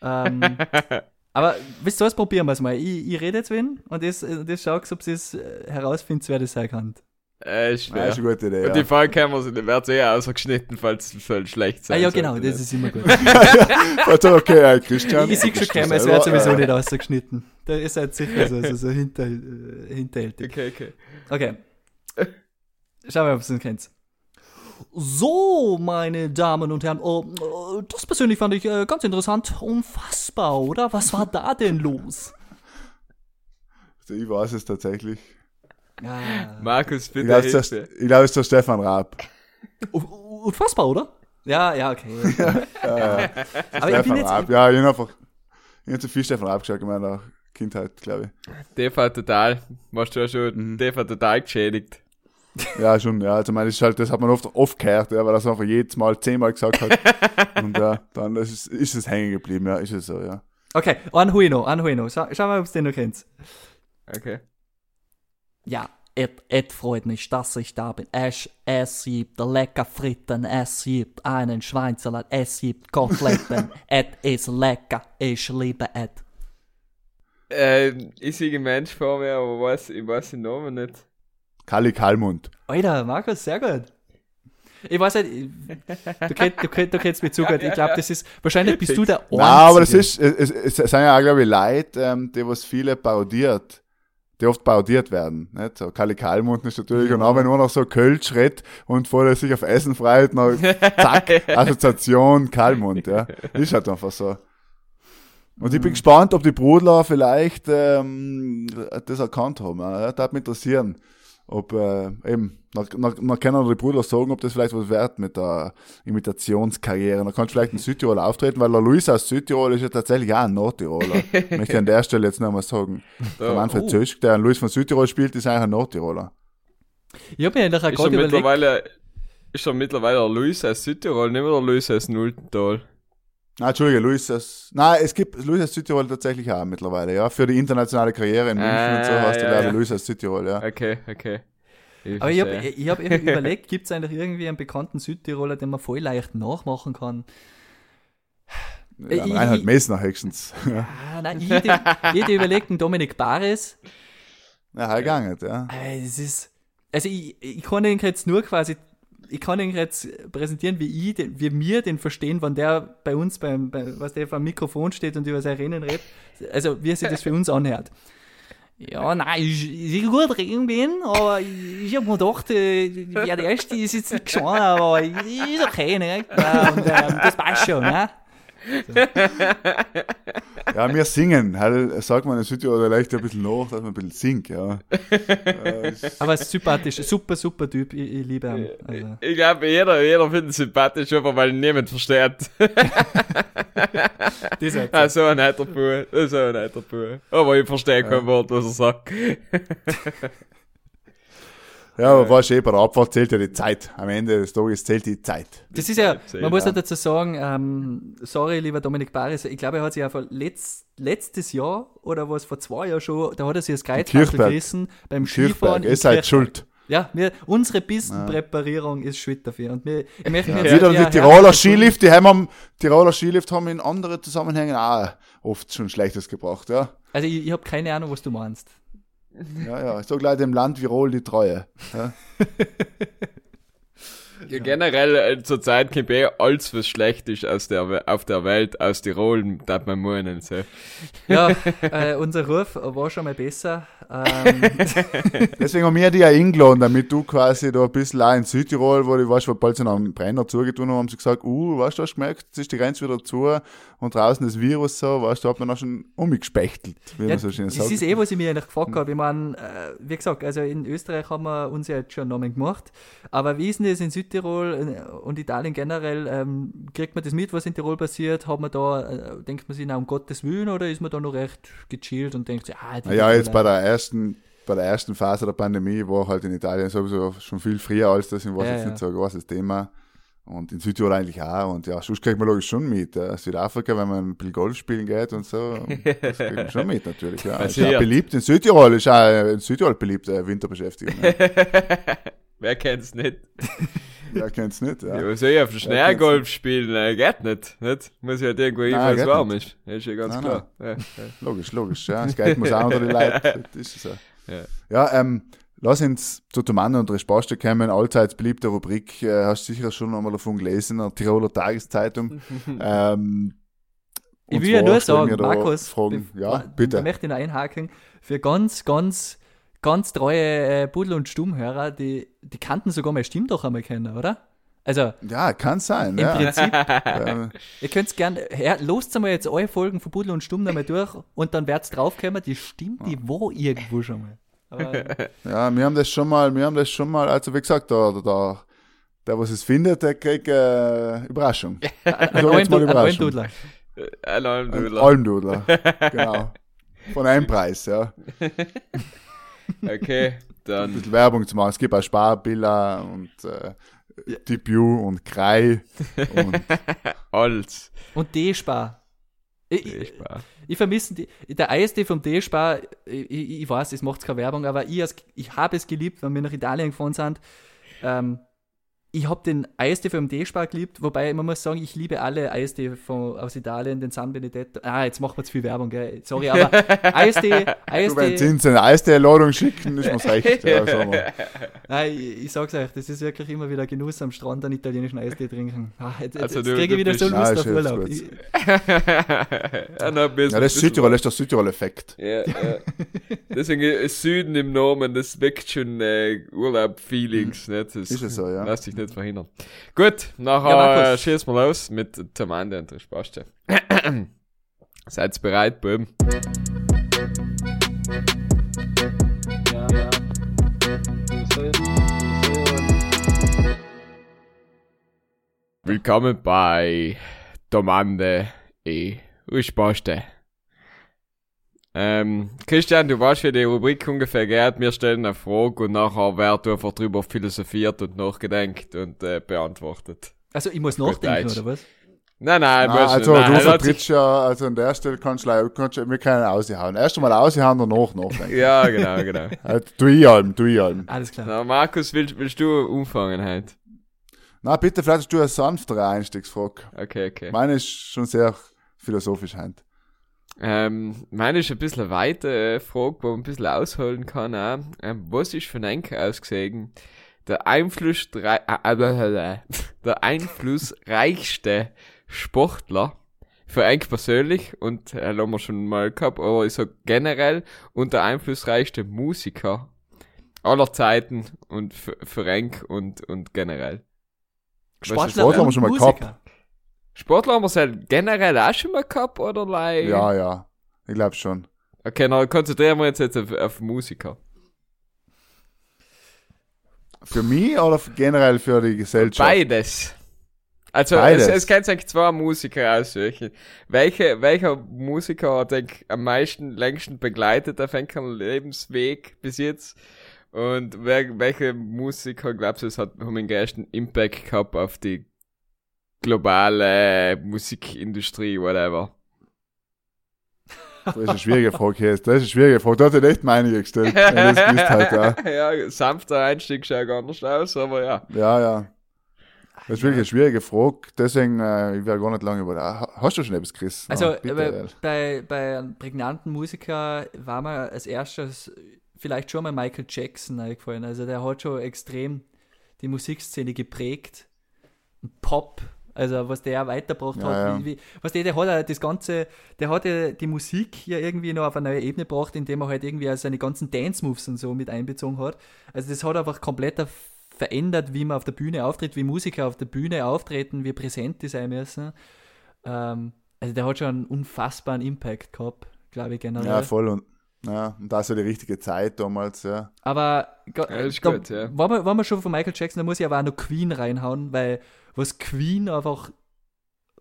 Ähm, aber wisst ihr was, probieren wir es mal. Ich, ich rede jetzt wen und das, äh, das schaut, ob sie es äh, herausfindet, wer das sein kann. Äh, ist Ja, schwer. ist eine gute Idee. Und die Ja. Fallkamera sind, wird eh ausgeschnitten, falls es soll schlecht Ah, sein ja, genau, sollte. das ist immer gut. Also, okay, äh, Christian. ich sehe schon kommen, es wird sowieso äh, nicht ausgeschnitten. Da ist halt sicher so, so, so hinter, äh, hinterhältig. Okay, okay. Okay. Schauen wir, ob ihr es kennt. So, meine Damen und Herren, oh, oh, das persönlich fand ich äh, ganz interessant. Unfassbar, oder? Was war da denn los? Also ich weiß es tatsächlich. Ah, Markus, Ich bitte glaube, es, ist ich glaub, es ist der Stefan Raab. un- unfassbar, oder? Ja, ja, okay. Aber ich bin Stefan jetzt. Raab. Ja, ich habe einfach ich hab zu viel Stefan Raab geschaut in meiner Kindheit, glaube ich. TV total. Warst du ja schon Mhm. TV total geschädigt. Ja, schon, ja. Also, ich meine, das, ist halt, das hat man oft, oft gehört, ja, weil er es einfach jedes Mal zehnmal gesagt hat. Und ja, dann ist es, ist es hängen geblieben, ja, ist es so, ja. Okay, einen noch, einen hui noch. Schau, schau mal, ob du den noch kennst. Okay. Ja, et, et freut mich, dass ich da bin. Es, es gibt lecker Fritten, es gibt einen Schweinsalat, es gibt Koteletten. et ist lecker, ich liebe et. Äh, ich sehe einen Mensch vor mir, aber weiß, ich weiß den Namen nicht. Kali Kalmund. Alter, Markus, sehr gut. Ich weiß nicht, ich- du, kennst, du, kennst, du kennst mich zu gut. Ich glaube, das ist, wahrscheinlich bist du der Einzige. Nein, aber das ist, es, es, es sind ja auch, glaube ich, Leute, ähm, die was viele parodiert, die oft parodiert werden, nicht? So, Kali Kalmund ist natürlich, und auch wenn nur noch so Kölsch redet und vorher sich auf Essen freut, noch zack, Assoziation Kalmund, ja. Ist halt einfach so. Und ich bin gespannt, ob die Brudler vielleicht ähm, das erkannt haben. Ja, das würde mich interessieren. Ob äh, eben, man, kann auch die Brüder sagen, ob das vielleicht was wert mit der Imitationskarriere. Da kannst du vielleicht in Südtirol auftreten, weil der Luis aus Südtirol ist ja tatsächlich auch ein Nordtiroler. Möchte ich an der Stelle jetzt noch mal sagen. Der Manfred oh. Zösch, der Luis von Südtirol spielt, ist eigentlich ein Nordtiroler. Ich habe mir nachher Ist schon gerade überlegt, mittlerweile, ist schon mittlerweile der Luis aus Südtirol, nicht mehr der Luis aus Nulltal. Nein, Entschuldige, Luis aus, nein, es gibt Luis aus Südtirol tatsächlich auch mittlerweile, ja. Für die internationale Karriere in München und so Ah, hast du, ja, glaube ich, ja. Luis aus Südtirol, ja. Okay, okay. Ich aber ich habe ich hab irgendwie überlegt, gibt es eigentlich irgendwie einen bekannten Südtiroler, den man voll leicht nachmachen kann? ja ich- Reinhard Messner höchstens. ja, Ah, nein, ich hätte überlegt, einen Dominik Bares. halt gegangen, ja. Äh, Es ist, also ich, ich kann ihn jetzt nur quasi, ich kann ihn jetzt präsentieren, wie ich, den, wie wir den verstehen, wenn der bei uns beim, bei, was der vor dem Mikrofon steht und über sein Rennen redet, also wie er sich das für uns anhört. Ja, nein, ich, gut reden bin, aber ich, ich hab mir gedacht, ja, der erste ist jetzt nicht geschehen, aber ist okay, ne? Und ähm, das passt schon, ne? Ja, wir singen. Halt, sagt man in Südtirol leicht ein bisschen nach, dass man ein bisschen singt, ja. Aber es ist sympathisch, super, super Typ, ich, ich liebe ihn. Also. Ich glaube, jeder, jeder findet ihn sympathisch, aber weil ihn niemand versteht. Das ist Ah, so ein netter Bub. So ein netter Bub. Aber ich verstehe kein Wort, was er sagt. Ja, aber weißt du, eh, bei der Abfahrt zählt ja die Zeit. Am Ende des Tages zählt die Zeit. Das ist ja, man muss ja. ja dazu sagen, ähm, sorry, lieber Dominik Baris, ich glaube, er hat sich ja vor letzt, letztes Jahr oder was vor zwei Jahren schon, da hat er sich das Kirchberg. gerissen beim Skifahren. Ihr seid schuld. Ja, wir, unsere Pistenpräparierung ist schuld dafür. Und wir, ich möchte mir Wieder die Tiroler. Skilift, die haben am, Tiroler Skilift haben in anderen Zusammenhängen auch oft schon Schlechtes gebracht, ja. Also ich, ich habe keine Ahnung, was du meinst. Ja, ja, sag gleich dem Land Tirol die Treue. Ja, generell, äh, zur Zeit kommt eh alles, was schlecht ist aus der, auf der Welt, aus Tirol, darf man meinen, so. Ja, äh, unser Ruf war schon mal besser. Ähm, Deswegen haben wir die ja eingeladen, damit du quasi da ein bisschen auch in Südtirol, wo die, weißt du, bald sind am Brenner zugetun haben, haben sie gesagt, uh, weißt du, hast du gemerkt, jetzt ist die Grenze wieder zu und draußen das Virus so, weißt du, hat man auch schon umgespechtelt, wie Ja, man so schön das sagt. ist eh, was ich mir eigentlich gefragt habe. Ich meine, äh, wie gesagt, also in Österreich haben wir uns ja jetzt schon einen Namen gemacht. Aber wie ist denn das in Südtirol äh, und Italien generell? Ähm, kriegt man das mit, was in Tirol passiert? Hat man da, äh, denkt man sich, na, um Gottes Willen, oder ist man da noch recht gechillt und denkt sich, ah, die Naja, jetzt bei der ersten, bei der ersten Phase der Pandemie war halt in Italien sowieso schon viel früher als das, Ja, jetzt ja. nicht so ein großes Thema. Und in Südtirol eigentlich auch. Und ja, sonst kriegt man logisch schon mit. Äh, Südafrika, wenn man ein bisschen Golf spielen geht und so, das kriegt man schon mit natürlich. Ja. Ist ja beliebt in Südtirol, ist auch in Südtirol beliebt, äh, Winterbeschäftigung. Ja. Wer kennt's nicht? ja, kennt's nicht. Ja. Ja. was soll ich auf dem kennt's Schnellgolf spielen? Äh, geht nicht, nicht? Muss ja halt irgendwo hin, Nein, wenn es warm nicht. ist. Das ist ja ganz Nein, klar. Ja, ja. Logisch, logisch. Ja. Das Geld muss auch unter die Leute. Das ist so. Ja. Ja, ähm, lass uns zu dem anderen und Spaste kommen. Allzeit beliebte Rubrik. Äh, hast du sicher schon einmal davon gelesen, in der Tiroler Tageszeitung. ähm, Ich will ja nur sagen, Markus, Fragen. Ja, bitte. möchte ich noch einhaken, für ganz, ganz, ganz treue äh, Pudel- und Stummhörer, die, die kannten sogar meine Stimme doch einmal kennen, oder? Also, Ja, kann sein. im Ja. Prinzip, Ähm, ihr könnt's gern, her, lost einmal jetzt alle Folgen von Pudel und Stumm nochmal durch und dann wird's draufkommen, die Stimme, die war irgendwo schon mal. Aber, ja, wir haben das schon mal, wir haben das schon mal, also wie gesagt, der, der, der, der was es findet, der kriegt äh, Überraschung. ein neuen Du- ein neuen Überraschung. Dudler. Ein Ein Almdudler. Almdudler. genau. Von einem Preis, ja. Okay. ein Dann, bisschen Werbung zu machen. Es gibt auch Sparbilla und äh, TPU und Krei und alles. Und D-Spar. Ich, ich, ich vermisse die, der ISD vom D-Spar, ich, ich, ich weiß, es macht keine Werbung, aber ich, ich habe es geliebt, wenn wir nach Italien gefahren sind. Ähm, ich habe den ISD vom D-Spar geliebt, wobei man muss sagen, ich liebe alle ISD von, aus Italien, den San Benedetto. Ah, jetzt machen wir zu viel Werbung, gell? Sorry, aber ISD, du, ISD, uns eine Eisdee-Ladung schicken, ist mir's recht. Ja, sagen wir. nein, ich, ich sag's euch, das ist wirklich immer wieder Genuss am Strand an italienischen Eisdee trinken. Ah, jetzt jetzt, Also jetzt du- kriege ich du wieder so Lust Ah, auf schön, Urlaub. Ich, ja, noch ein bisschen, ja, das ist Südtirol, das ist der Südtirol-Effekt. Ja, ja. Deswegen ist Süden im Namen, das weckt schon äh, Urlaub-Feelings, nicht? Das Ist es so, ja. Lässt sich nicht verhindern. Gut, Ja, nachher Markus. äh, schießen wir los mit dem Ende und der Spaste. Seid ihr bereit, Buben? Ja, ja. Willkommen bei Domande e Risposte. Ähm, Christian, du weißt, wie die Rubrik ungefähr geht. Wir stellen eine Frage und nachher wird einfach drüber philosophiert und nachgedenkt und äh, beantwortet. also ich muss nachdenken, oder was? Nein, nein, musst also. Nein, du er vertrittst ja, also an der Stelle kannst du, leider- kannst du wir können aushauen. Erst einmal aushauen, danach nachdenken. Ja, genau, genau. Äh, Du ich allem, du ich allem. Alles klar. Na, Markus, willst, willst du umfangen heute? Na, bitte, vielleicht hast du eine sanftere Einstiegsfrage. Okay, okay. Meine ist schon sehr philosophisch heute. Ähm, meine ist ein bisschen eine weite äh, Frage, wo man ein bisschen ausholen kann. Auch. Ähm, was ist von Enke ausgesehen der Einfluss, äh, äh, der einflussreichste Sportler für Enke persönlich und äh, haben wir schon mal gehabt, aber ich sag generell und der einflussreichste Musiker aller Zeiten und für, für Enke und, und generell. Sportler, Sportler haben wir schon mal Musiker. gehabt. Sportler haben wir es halt generell auch schon mal gehabt, oder? Like? Ja, ja. Ich glaube schon. Okay, dann konzentrieren wir uns jetzt auf, auf Musiker. Für mich oder generell für die Gesellschaft? Beides. Also Beides. es, es kennt eigentlich zwei Musiker aussuchen. Welche, welcher Musiker hat denk, am meisten längsten begleitet auf einem Lebensweg bis jetzt? Und wer, welche Musiker glaubst du, es hat haben den größten Impact gehabt auf die globale Musikindustrie, whatever? Das ist eine schwierige Frage hier. Das ist eine schwierige Frage. Da hat er echt meine gestellt. Du das gewusst halt, ja. ja, sanfter Einstieg schaut anders aus, aber ja. ja, ja. Das ist wirklich eine schwierige Frage. Deswegen, äh, ich werde gar nicht lange über da. Hast du schon etwas, Chris? Also Ah, bitte, ja. bei, bei einem prägnanten Musiker war mir als erstes vielleicht schon mal Michael Jackson eingefallen. Also der hat schon extrem die Musikszene geprägt. Pop, also was der weitergebracht Ja, hat. ja. Wie, wie, was der, der hat ja das Ganze, der hat ja die Musik ja irgendwie noch auf eine neue Ebene gebracht, indem er halt irgendwie auch seine ganzen Dance-Moves und so mit einbezogen hat. Also das hat einfach komplett verändert, wie man auf der Bühne auftritt, wie Musiker auf der Bühne auftreten, wie präsent die sein müssen. Ähm, also der hat schon einen unfassbaren Impact gehabt, glaube ich generell. ja, voll. Und, ja, und das war die richtige Zeit damals, ja. Aber Ja, da, gut, ja. wenn, wir, wenn wir schon von Michael Jackson, da muss ich aber auch noch Queen reinhauen, weil was Queen einfach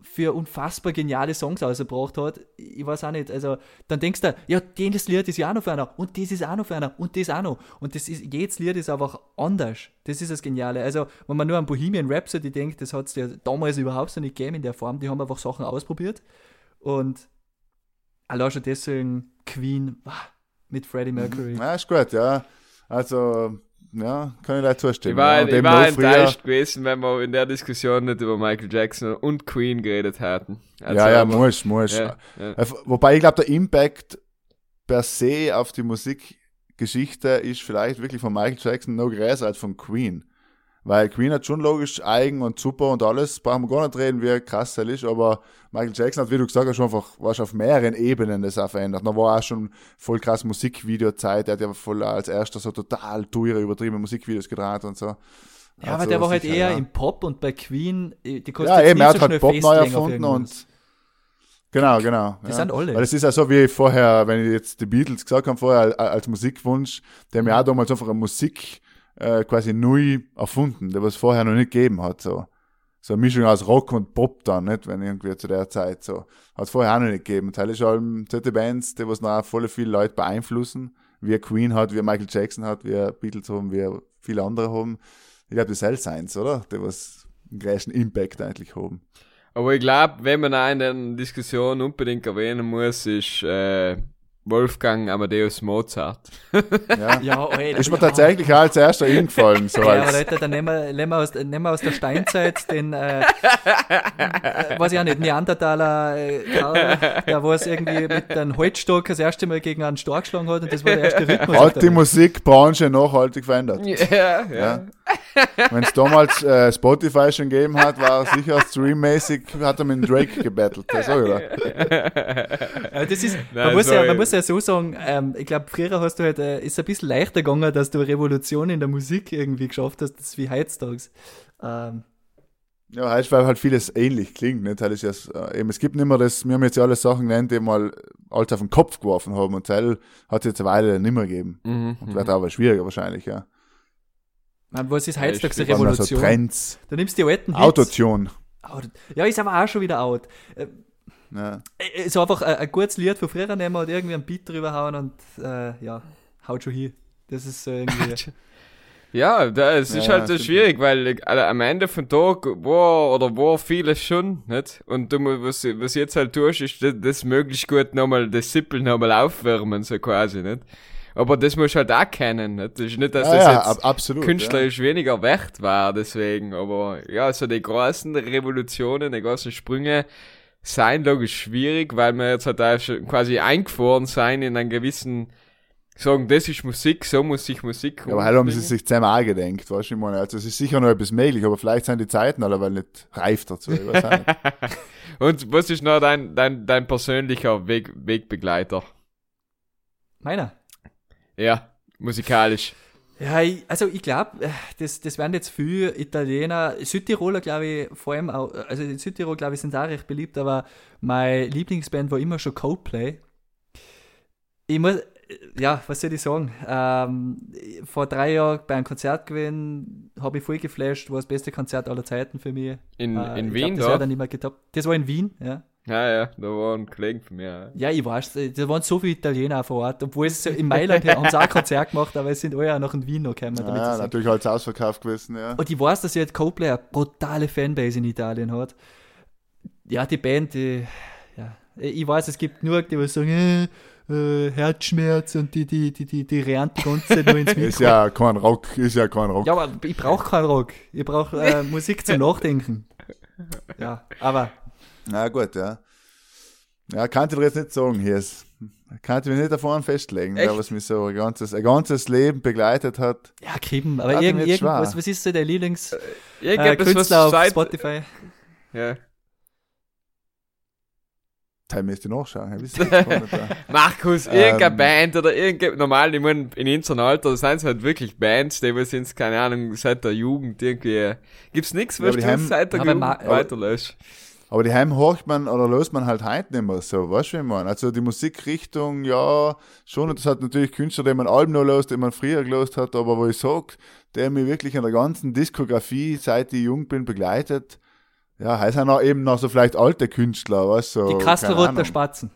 für unfassbar geniale Songs ausgebracht hat, ich weiß auch nicht, also dann denkst du, ja, das Lied ist ja auch noch für einer und das ist auch noch für einer und das auch noch. Und das ist, jedes Lied ist einfach anders, das ist das Geniale, also wenn man nur an Bohemian Rhapsody denkt, das hat es ja damals überhaupt so nicht gegeben in der Form, die haben einfach Sachen ausprobiert. Und allein schon deswegen Queen, wow, mit Freddie Mercury. Ja, ist gut, ja. Also, ja, kann ich leider zustimmen. Ich war, ja. Ich war enttäuscht gewesen, wenn wir in der Diskussion nicht über Michael Jackson und Queen geredet hätten. Also, ja, ja, aber- muss, muss. ja, ja. Äh, Wobei ich glaube, der Impact per se auf die Musikgeschichte ist vielleicht wirklich von Michael Jackson noch größer als von Queen. Weil Queen hat schon logisch eigen und super und alles, brauchen wir gar nicht reden, wie krass er ist, aber Michael Jackson hat, wie du gesagt hast, schon einfach, war schon auf mehreren Ebenen das auch verändert. Da war auch schon voll krass Musikvideozeit, er hat ja voll als erster so total teure, übertriebene Musikvideos gedreht und so. Ja, Also aber der war halt eher ja. im Pop und bei Queen, äh, die kannst Ja, eben, er so hat halt schnell Pop neu erfunden und genau, genau. Die ja. sind alle. Weil es ist ja so, wie vorher, wenn ich jetzt die Beatles gesagt habe, vorher als, Musikwunsch, haben ja auch damals einfach eine Musik äh, quasi neu erfunden, die was vorher noch nicht gegeben hat. So. so eine Mischung aus Rock und Pop dann, nicht? Wenn irgendwie zu der Zeit so. Hat vorher auch noch nicht gegeben. Teil ist allem solche Bands, die was noch voll viele Leute beeinflussen, wie Queen hat, wie Michael Jackson hat, wie Beatles haben, wie viele andere haben. Ich glaube, das soll seins, oder? Die was einen größten Impact eigentlich haben. Aber ich glaube, wenn man auch in der Diskussion unbedingt erwähnen muss, ist äh, Wolfgang Amadeus Mozart. Ja. Ja, Alter, Ist mir ja. tatsächlich auch als erster eingefallen. So Ja, als, Leute, dann nehmen wir, nehmen wir, aus, nehmen wir aus der Steinzeit den, äh, äh, weiß ich auch nicht, Neandertaler äh, der was irgendwie mit einem Holzstock das erste Mal gegen einen Storch geschlagen hat und das war der erste Rhythmus. hat die Musikbranche nachhaltig verändert. ja, Ja. Wenn es damals äh, Spotify schon gegeben hat, war er sicher streammäßig, hat er mit Drake gebettelt. Das dir. Ja, das ist, Nein, man, muss so- ja, man muss ja so sagen, ähm, ich glaube, früher hast du halt, äh, ist ein bisschen leichter gegangen, dass du eine Revolution in der Musik irgendwie geschafft hast, das ist wie heutzutage. Ähm, Ja, heißt, weil halt vieles ähnlich klingt. Nicht? Halt ist ja, äh, eben, es gibt nicht mehr das, wir haben jetzt ja alle Sachen genannt, die mal alles auf den Kopf geworfen haben und Teil hat es jetzt eine Weile nicht mehr gegeben. Mhm. Und wird aber schwieriger wahrscheinlich, ja. man, was ist heutzutage eine Revolution? Trends, Du nimmst die alten Hits. Autotune. Auto- Ja, ist aber auch schon wieder out. Äh, Ja. Äh, so einfach ein, ein gutes Lied von früher nehmen und irgendwie einen Beat drüber hauen und äh, ja, haut schon hin. Das ist so irgendwie. Ja, da, es ist Ja, halt so schwierig, weil äh, am Ende vom Tag war oder war vieles schon, nicht? Und du, was, was jetzt halt tust, ist das, das möglichst gut nochmal, das Sippel nochmal aufwärmen, so quasi, nicht? Aber das musst du halt auch kennen, nicht? Das ist nicht, dass Ja, das ja, jetzt ab, absolut. künstlerisch weniger wert war, deswegen. Aber ja, so die großen Revolutionen, die großen Sprünge seien logisch schwierig, weil wir jetzt halt auch schon quasi eingefahren sein in einen gewissen, sagen, das ist Musik, so muss sich Musik Ja, aber heute haben sie sich zweimal auch gedenkt, weißt du, ich meine, also es ist sicher noch etwas möglich, aber vielleicht sind die Zeiten alle weil nicht reif dazu, ich weiß nicht. Und was ist noch dein, dein, dein persönlicher Weg, Wegbegleiter? Meiner. Ja, musikalisch. Ja, ich, also ich glaube, das, das werden jetzt viele Italiener, Südtiroler glaube ich, vor allem auch, also in Südtirol glaube ich sind auch recht beliebt, aber meine Lieblingsband war immer schon Coldplay. Ich muss, ja, was soll ich sagen? Ähm, vor drei Jahren bei einem Konzert gewesen, habe ich voll geflasht, war das beste Konzert aller Zeiten für mich. In, Äh, in ich Wien, glaub, das da? dann nicht mehr getoppt. Das war in Wien, ja. Ja, ja, da war ein Kollege von mir. Ja, ich weiß, da waren so viele Italiener vor Ort, obwohl es in Mailand haben sie auch ein Konzert gemacht, aber es sind alle auch noch in Wien noch gekommen. damit Ja, sie sagen. natürlich als ausverkauft gewesen, ja. Und ich weiß, dass jetzt Coldplay eine brutale Fanbase in Italien hat. Ja, die Band, die, ja, ich weiß, es gibt nur, die was sagen, äh, äh, Herzschmerz und die, die, die, die, die rennen die ganze Zeit nur ins Mikro. Ist ja kein Rock, ist ja kein Rock. Ja, aber ich brauche keinen Rock. Ich brauche äh, Musik zum Nachdenken. Ja, aber Na gut, ja. Ja, kann ich dir jetzt nicht sagen, hier ist. Kann ich mich nicht davon festlegen, Echt? der was mich so ein ganzes, ein ganzes Leben begleitet hat. ja, Kriben. Aber irgend, irgendwas, schwer. was ist so der Lieblings Ja, äh, gibt es was Künstler auf seit, Spotify? ja. Teil müsste ich nachschauen. Ich weiß jetzt gar nicht da. Markus, Ähm. irgendeine Band oder irgendein, normal, ich meine, in unserem Alter sind es halt wirklich Bands, die wir sind, keine Ahnung, seit der Jugend irgendwie, gibt's nichts, Ja, was du haben- seit der Jugend weiterlässt. Aber die Heim horcht man oder löst man halt heute nicht mehr so, weißt du, wie ich meine? Also die Musikrichtung, ja, schon, und das hat natürlich Künstler, die man Alben noch löst, die man früher gelöst hat, aber wo ich sag, der mich wirklich in der ganzen Diskografie, seit ich jung bin, begleitet, ja, heißt auch noch eben noch so vielleicht alte Künstler, weißt du? So, Die Kastelroter. Spatzen.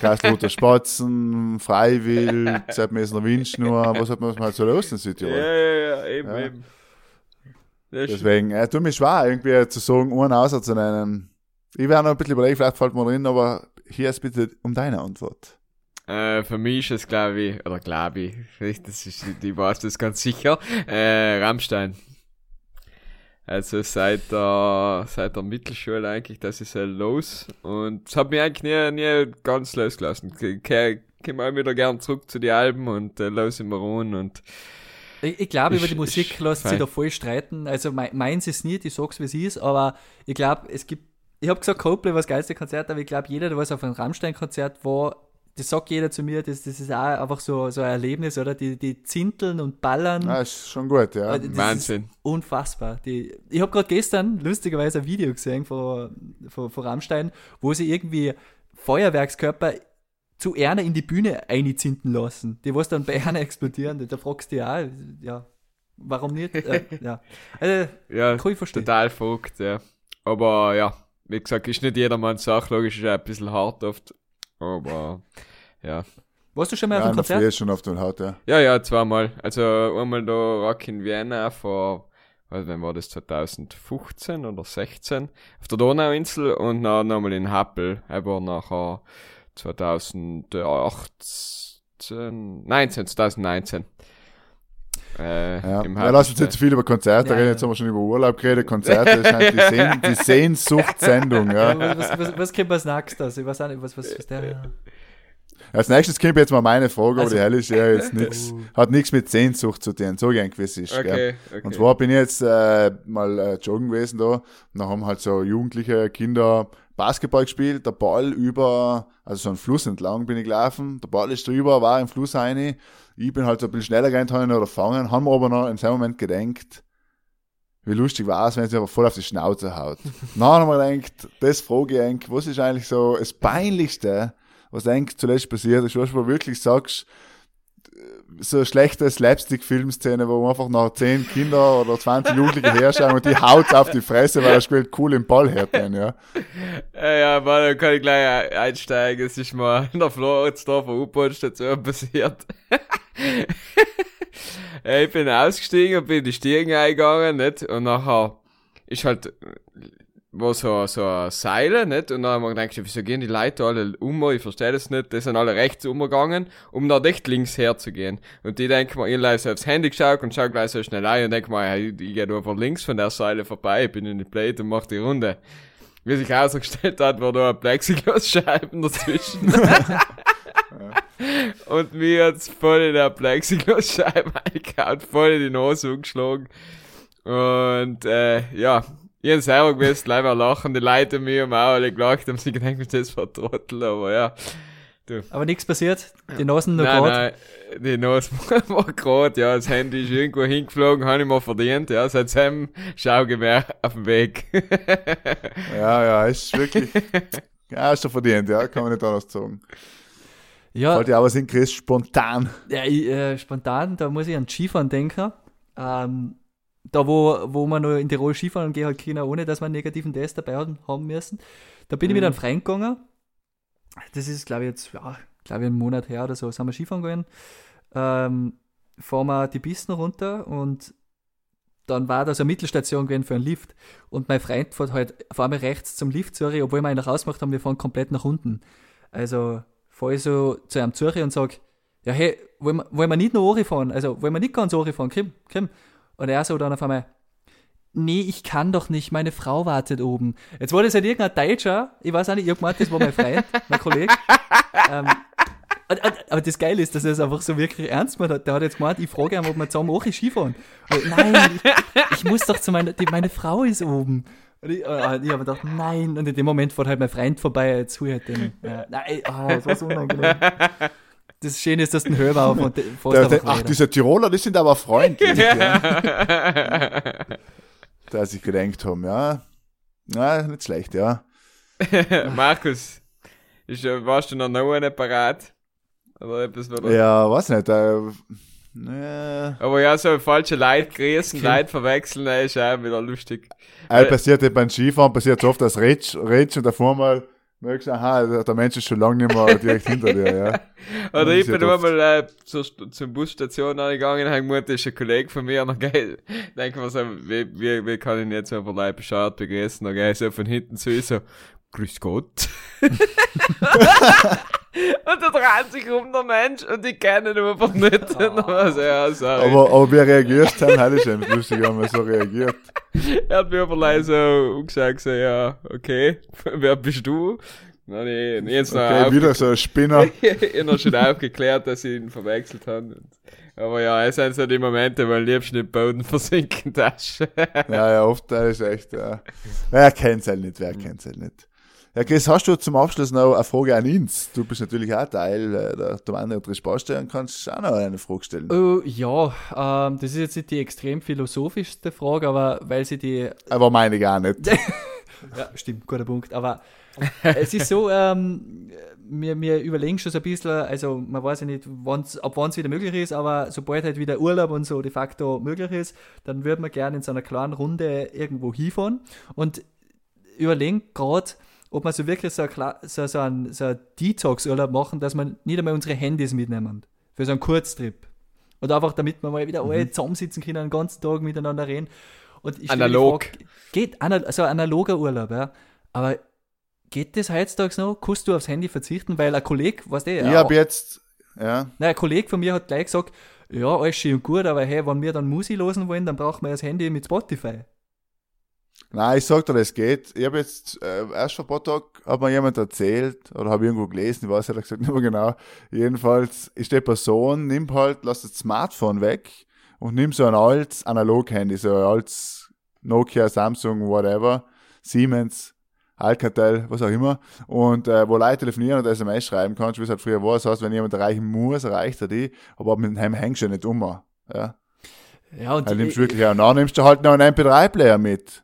Kastelroter Spatzen, Freiwild, Zeitmesser Windschnur, was hat man halt so los in Ja, Südtirol? ja, ja, eben, Ja. eben. Ja, stimmt. Deswegen, äh, tut mir schwer, irgendwie zu sagen, einen außer zu nennen. Ich werde noch ein bisschen überlegen, vielleicht fällt mir drin, aber hier ist bitte um deine Antwort. Äh, für mich ist es, glaube ich, oder glaube ich, ich, das ist, ich weiß das ganz sicher, äh, Rammstein. Also seit der, seit der Mittelschule eigentlich, das ist ja los. Und es hat mich eigentlich nie, nie ganz losgelassen. Ich komme auch wieder gern zurück zu den Alben und äh, los im Maron und Ich, ich glaube, über die Musik lässt sich da voll streiten. Also mein, meins ist nicht, ich sag's wie es ist, aber ich glaube, es gibt, ich habe gesagt, Coldplay war das geilste Konzert, aber ich glaube, jeder, der was auf einem Rammstein-Konzert war, das sagt jeder zu mir, das, das ist auch einfach so, so ein Erlebnis, oder? Die, die zinteln und ballern. Ja, ist schon gut, ja. Äh, das Wahnsinn. Ist unfassbar. Die, ich habe gerade gestern lustigerweise ein Video gesehen von, von, von Rammstein, wo sie irgendwie Feuerwerkskörper zu Erna in die Bühne einzinten lassen, die was dann bei Erna explodieren. Da fragst du ja, auch, ja, warum nicht? Äh, ja. Also, ja, kann ich verstehen. total verrückt, ja. Aber ja, wie gesagt, ist nicht jedermanns Sache, logisch ist auch ein bisschen hart oft. Aber ja. Warst du schon mal Ja, auf Früh Konzert? ist schon auf dem Haut, ja. Ja, ja, zweimal. Also einmal da Rock in Vienna vor, was, wann war das, 2015 oder 16 auf der Donauinsel und dann nochmal in Happel, aber nachher 2018, 19, 2019. Äh, Ja, im ja lass uns nicht zu viel über Konzerte Ja, reden, ja. jetzt haben wir schon über Urlaub geredet, Konzerte, das ist halt die, Sehn die Sehnsuchtssendung, ja. Ja, was, was, was kommt als nächstes? Ich weiß auch nicht, was, was, was der. Als nächstes kommt jetzt mal meine Frage, aber Also- die helle ist ja jetzt nichts, hat nichts mit Sehnsucht zu tun, so gern gewiss ist, gell. Okay, okay. Und zwar bin ich jetzt äh, mal äh, joggen gewesen da. Und dann haben halt so jugendliche Kinder Basketball gespielt, der Ball über, also so einen Fluss entlang bin ich gelaufen, der Ball ist drüber, war im Fluss rein. Ich bin halt so ein bisschen schneller ihn oder fangen, haben wir aber noch in seinem Moment gedenkt, wie lustig war es, wenn sie aber voll auf die Schnauze haut. dann haben wir gedacht, das frage ich eigentlich, was ist eigentlich so das Peinlichste, was eigentlich zuletzt passiert ist, was du wirklich sagst, so schlechte Slapstick-Filmszene, wo einfach nach 10 Kinder oder 20 Jugendliche herschauen und die haut auf die Fresse, weil er spielt cool im Ball härten, ja. Ja, ja, mal, dann kann ich gleich ein- einsteigen. Es ist mal in der Floridsdorfer U-Bahn-Station passiert. Ich bin ausgestiegen und bin die Stiegen eingegangen, nicht? Und nachher ist halt, war so, so ein Seil, nicht? Und dann haben wir gedacht, wieso gehen die Leute alle um? Ich verstehe das nicht. Die sind alle rechts umgegangen, um dann echt links herzugehen. Und die denken mal, ich leise aufs Handy geschaut und schau gleich so schnell ein und denk mal, hey, ich gehe von links von der Seile vorbei, bin in die Plate und mach die Runde. Wie sich herausgestellt hat, war da ein Plexiglasscheiben dazwischen. Und mir hat's voll in der Plexiglasscheibe eingehauen, voll in die Nase umgeschlagen. Und, äh, ja, ich hab selber gewusst, leider lachen die Leute mir haben auch alle gelacht, haben sich gedacht, das war Trottel, aber ja. Aber nichts passiert. Die Nasen noch gerade. die Nase war grad, ja, das Handy ist irgendwo hingeflogen, habe ich mal verdient, ja, seitdem schau ich mehr auf dem Weg. Ja, ja, ist wirklich, ja, ist schon verdient, ja, kann man nicht anders sagen. Ja, Wollte auch was hinkriegst, spontan. ja ich, äh, spontan, da muss ich an Skifahren denken. Ähm, da, wo, wo man noch in Tirol Skifahren gehen halt können, ohne dass wir einen negativen Test dabei haben, müssen. Da bin ich mit einem Freund gegangen. Das ist, glaube ich, jetzt, ja, glaube ich, einen Monat her oder so, sind wir Skifahren gegangen. Ähm, fahren wir die Pisten runter und dann war da so eine Mittelstation gewesen für einen Lift. Und mein Freund fährt halt auf einmal rechts zum Lift, sorry, obwohl wir ihn noch ausgemacht haben, wir fahren komplett nach unten. Also fahre ich so zu einem Zürcher und sag, ja hey, wollen wir, wollen wir nicht noch fahren? Also wollen wir nicht ganz fahren? Komm, komm. Und er so dann auf einmal, nee, ich kann doch nicht, meine Frau wartet oben. Jetzt war das halt irgendein Deutscher, ich weiß auch nicht, ich hab gemeint, das war mein Freund, mein Kollege. ähm, und- und- aber das Geile ist, dass er es einfach so wirklich ernst gemacht hat. Der hat jetzt gemeint, ich frage ihn, ob wir zusammen auch Skifahren. Und, nein, ich, ich muss doch zu meiner, die, meine Frau ist oben. Und ich, äh, ich habe gedacht, nein. Und in dem Moment fährt halt mein Freund vorbei, jetzt hu ich halt den. Ja, nein, ah, das war so unangenehm. Das Schöne ist, dass du den Hörer auf und fährst Der, der, ach, diese Tiroler, die sind aber freundlich, ja. Da sich gedenkt haben, ja. Na, nicht schlecht, ja. Markus, ist, ja- warst du noch noch eine parat? Oder etwas, du- Ja, weiß nicht, äh, ne, Aber ja, so falsche Leute grüßen, Leute verwechseln, das ist auch wieder lustig. äh, passiert beim Skifahren, passiert so oft, dass Rätsch, Rätsch und davor mal merkst aha, der, Mensch ist schon lange nicht mehr direkt hinter dir, ja. Oder ich ja bin oft. einmal äh, zur, zur Busstation angegangen, habe gemeint, das ist ein Kollege von mir, und dann geil, denke mir so, wie, wie, wie kann ich ihn jetzt von Leib bescheuert begrüßen, gehe ich so von hinten zu so, grüß Gott. und da dreht sich um der Mensch und ich kenne ihn einfach nicht. Und dann war so, ja, sorry. Aber, aber wie reagierst du dann? Halt ist schon lustig, wenn man so reagiert. er hat mir aber leider so gesagt, so, ja, okay, wer bist du? Hab ich jetzt noch Okay, wieder so ein Spinner. ich habe schon aufgeklärt, dass ich ihn verwechselt habe. Aber ja, es sind so die Momente, wo am liebsten im Boden versinken darfst. Ja, ja, oft, das ist echt, ja. Wer kennt's halt nicht, wer kennt's halt nicht. Ja, Chris, hast du zum Abschluss noch eine Frage an uns? Du bist natürlich auch Teil äh, der Domaine und Spaßstelle und kannst auch noch eine Frage stellen. Oh, ja, ähm, das ist jetzt nicht die extrem philosophischste Frage, aber weil sie die Aber meine gar nicht. Ja, stimmt, guter Punkt. Aber es ist so, ähm, wir, wir überlegen schon so ein bisschen, also man weiß ja nicht, wann's, ab wann es wieder möglich ist, aber sobald halt wieder Urlaub und so de facto möglich ist, dann würde man gerne in so einer kleinen Runde irgendwo hinfahren und überlegen gerade, ob wir so wirklich so, ein, so, so einen so ein Detox-Urlaub machen, dass wir nicht einmal unsere Handys mitnehmen. Für so einen Kurztrip. Oder einfach, damit wir mal wieder alle zusammensitzen können, den ganzen Tag miteinander reden. Und Analog. Frage, geht, also analoger Urlaub, ja. Aber geht das heutzutage noch? Kannst du aufs Handy verzichten? Weil ein Kollege, weißt du, Ich ja, habe jetzt, ja, Nein, ein Kollege von mir hat gleich gesagt, ja, alles schön und gut, aber hey, wenn wir dann Musik losen wollen, dann brauchen wir das Handy mit Spotify. Nein, ich sag dir, das geht. Ich habe jetzt äh, erst vor ein paar Tagen hat mir jemand erzählt oder habe irgendwo gelesen, ich weiß ehrlich gesagt nicht mehr genau. Jedenfalls ist die Person, nimmt halt, lass das Smartphone weg und nimm so ein altes Analog-Handy, so ein altes Nokia, Samsung, whatever, Siemens, Alcatel, was auch immer, und äh, wo Leute telefonieren und SMS schreiben kannst, wie es halt früher war. Das heißt, wenn jemand erreichen muss, erreicht er die, aber mit dem hängst du ja nicht um. Ja. Ja, und Dann nimmst du ich, wirklich auch, dann nimmst du halt noch einen MP3-Player mit.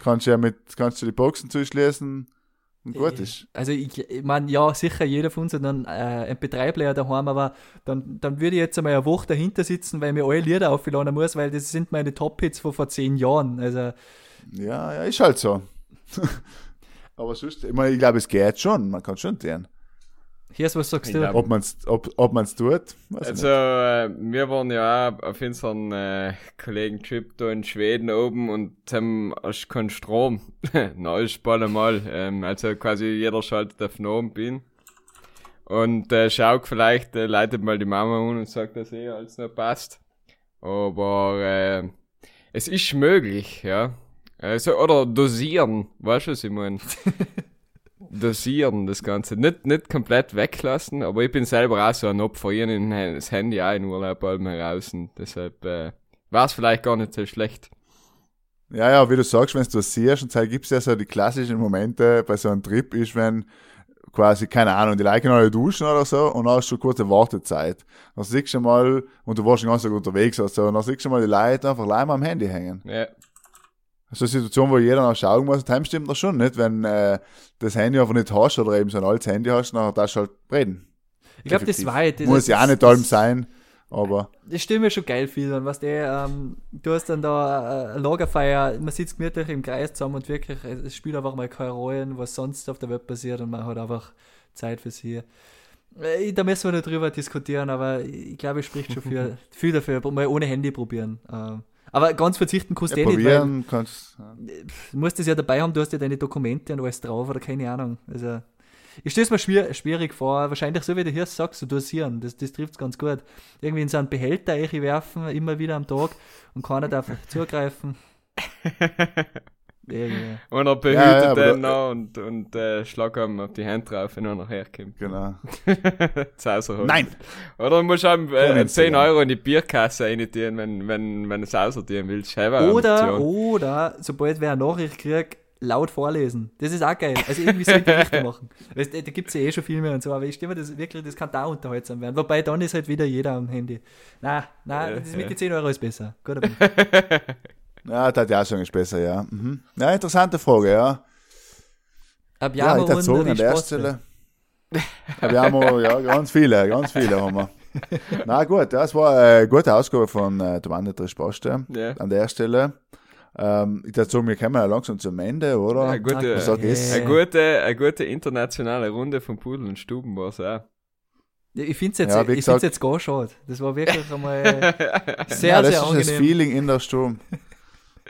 Kannst ja mit, kannst du die Boxen zuschließen und gut ist. also ich, ich meine, ja, sicher, jeder von uns hat einen äh, MP3-Player daheim, aber dann, dann würde ich jetzt einmal eine Woche dahinter sitzen, weil mir alle Lieder aufladen muss, weil das sind meine Top-Hits von vor zehn Jahren. Also, Ja, ja, ist halt so. Aber sonst, ich, meine, ich glaube, es geht schon, man kann schon tun. Hier ist was sagst Ich du? Ob man es ob, ob man's tut, Also, ich äh, wir waren ja auch auf unseren äh, Kollegen-Trip da in Schweden oben und haben keinen Strom. Na, ist bald einmal. Ähm, also quasi jeder schaltet auf Nomen bin. Und äh, schaut vielleicht, äh, leitet mal die Mama an und sagt, dass eh alles noch passt. Aber äh, es ist möglich, ja. Also, oder dosieren, weißt du, was ich meine? dosieren das Ganze. Nicht, nicht komplett weglassen, aber ich bin selber auch so ein Opfer. Ich nehme das Handy auch in Urlaub bald mal raus und deshalb äh, war es vielleicht gar nicht so schlecht. Ja, ja, wie du sagst, wenn du das siehst, und gibt es ja so die klassischen Momente bei so einem Trip, ist, wenn quasi, keine Ahnung, die Leute alle duschen oder so und dann hast du eine kurze Wartezeit. Dann siehst du mal, und du warst den ganzen Tag unterwegs oder so, und dann siehst du mal die Leute einfach allein am Handy hängen. Ja, So eine Situation, wo jeder noch schauen muss, das stimmt das schon nicht, wenn äh, das Handy einfach nicht hast oder eben so ein altes Handy hast, dann darfst du halt reden. Ich glaube, das war das, Muss ja auch nicht allem sein, aber Das stelle mir schon geil viel an, was der, ähm, du hast dann da äh, Lagerfeier, man sitzt gemütlich im Kreis zusammen und wirklich, es, spielt einfach mal keine Rolle, was sonst auf der Welt passiert und man hat einfach Zeit für sie. Äh, Da müssen wir nicht drüber diskutieren, aber ich glaube, es spricht schon für, viel dafür, mal ohne Handy probieren. Ähm, aber ganz verzichten kannst du ja, eh nicht, weil kannst. Ja. du musst das ja dabei haben, du hast ja deine Dokumente und alles drauf oder keine Ahnung. Also, ich stelle es mir schwier schwierig vor, wahrscheinlich so wie du hier sagst, so dosieren, das, das trifft es ganz gut. Irgendwie in so einen Behälter werfen, immer wieder am Tag und keiner darf zugreifen. Irgendwie. und er behütet Ja, ja, den noch und, und äh, schlag ihm auf die Hand drauf, wenn er nachher kommt. Genau. holen. Nein! Oder du musst ihm äh, nicht 10 sein. Euro in die Bierkasse reintun, wenn, wenn, wenn du es aussortieren willst. Oder, Option. oder, sobald wer eine Nachricht kriegt, laut vorlesen. Das ist auch geil. Also irgendwie so in die Richtung machen. Weißt, da gibt es ja eh schon viel mehr und so, aber ich stimme das wirklich, das kann da unterhaltsam werden. Wobei dann ist halt wieder jeder am Handy. Na, na, Ja, das mit ja. den 10 Euro ist besser. Guter Punkt. Ja, das hat ja auch schon ist besser, ja. Mhm. Ja, interessante Frage, ja. Ab Ja, ich sagen, an der Stelle. Ja, wir haben auch, ja, ganz viele, ganz viele haben wir. Na gut, das war eine gute Ausgabe von äh, der Wanderte Spaste Ja. an der Stelle. Ähm, ich sagen, wir kommen ja langsam zum Ende, oder? Eine gute, ich? eine gute, eine gute internationale Runde von Pudel und Stuben war es auch. Ja, Ich finde es jetzt, Ja, find's jetzt gar schade. Das war wirklich einmal sehr, ja, das sehr ist das angenehm. Feeling in der Stube.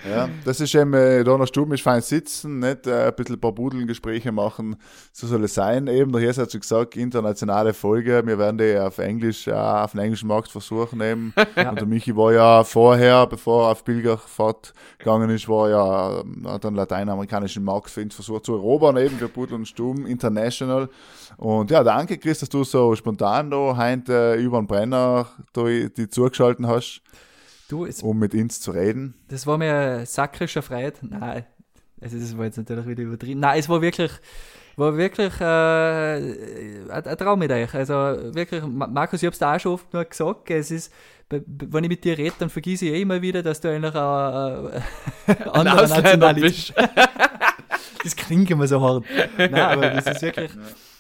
Ja, das ist eben, äh, da der Stube ist fein sitzen, nicht äh, ein bisschen ein paar Budelgespräche machen, so soll es sein. Eben, der Hirs hat schon gesagt, internationale Folge, wir werden die auf Englisch, äh, auf den englischen Markt versuchen eben. Ja. Und der Michi war ja vorher, bevor er auf Pilgerfahrt gegangen ist, war ja, ähm, hat einen lateinamerikanischen Markt für ihn versucht zu erobern, eben für Pudel und Stuben International. Und ja, danke Chris, dass du so spontan da heute äh, über den Brenner da, die zugeschalten hast Du, es, um mit uns zu reden. das war mir sakrischer Freude. Nein, also das war jetzt natürlich wieder übertrieben. Nein, es war wirklich, war wirklich äh, ein, ein Traum mit euch. Also wirklich, Ma- Markus, ich hab's da auch schon oft nur gesagt, es ist, wenn ich mit dir rede, dann vergesse ich eh immer wieder, dass du eigentlich ein, äh, anderer Ausländer Nationalität bist. Das klingt immer so hart. Nein, aber das ist wirklich.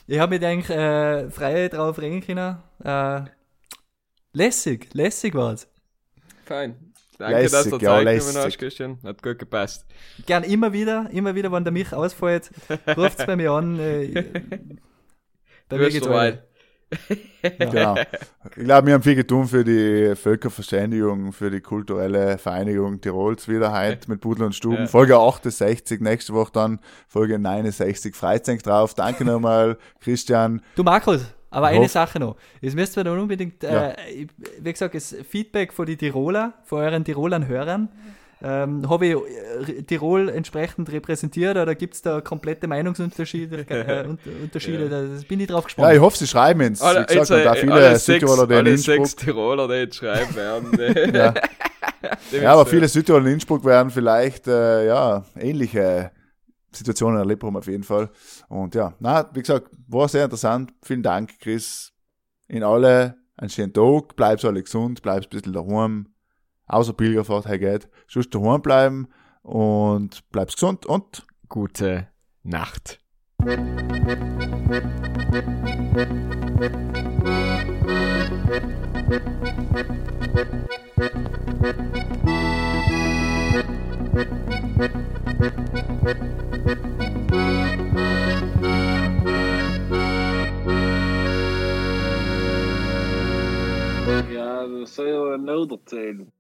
Ich habe mich eigentlich äh, frei drauf reden können. Äh, lässig, lässig war's. Fein. Danke, dass du Lässig, ja, Zeit genommen hast, lässig. Christian. Hat gut gepasst. Gern immer wieder, immer wieder, wenn der mich ausfällt, ruft's bei mir an. Äh, bei mir geht's weiter. Genau. Ich glaube, wir haben viel getan für die Völkerverständigung, für die kulturelle Vereinigung Tirols wieder heute mit Pudel und Stuben. Ja. Folge 68, nächste Woche dann Folge 69. Freizeit drauf. Danke nochmal, Christian. Du Markus, aber eine Hoff- Sache noch. Es müsst ihr dann unbedingt, Ja. äh, ich- wie gesagt, das Feedback von den Tiroler, von euren Tirolern Hörern. Ähm, Habe ich äh, Tirol entsprechend repräsentiert oder gibt es da komplette Meinungsunterschiede? Äh, Un- Unterschiede? Da das bin ich drauf gespannt. Ja, ich hoffe, Sie schreiben uns. Wie Alle, gesagt, jetzt, und da äh, viele sechs, Südtiroler, die in alle sechs Innsbruck. Tiroler, die jetzt schreiben werden. äh, Ja. Ja, aber äh, viele Südtiroler in Innsbruck werden vielleicht äh, ja, ähnliche Situationen erlebt haben auf jeden Fall. Und ja, na, wie gesagt, war sehr interessant. Vielen Dank, Chris. In alle einen schönen Tag, bleibst alle gesund, bleibst ein bisschen daheim. Außer Pilgerfahrt, hey geht. Sonst daheim bleiben und bleibst gesund und Gute Nacht. Ja, dat zou je wel nodig zijn.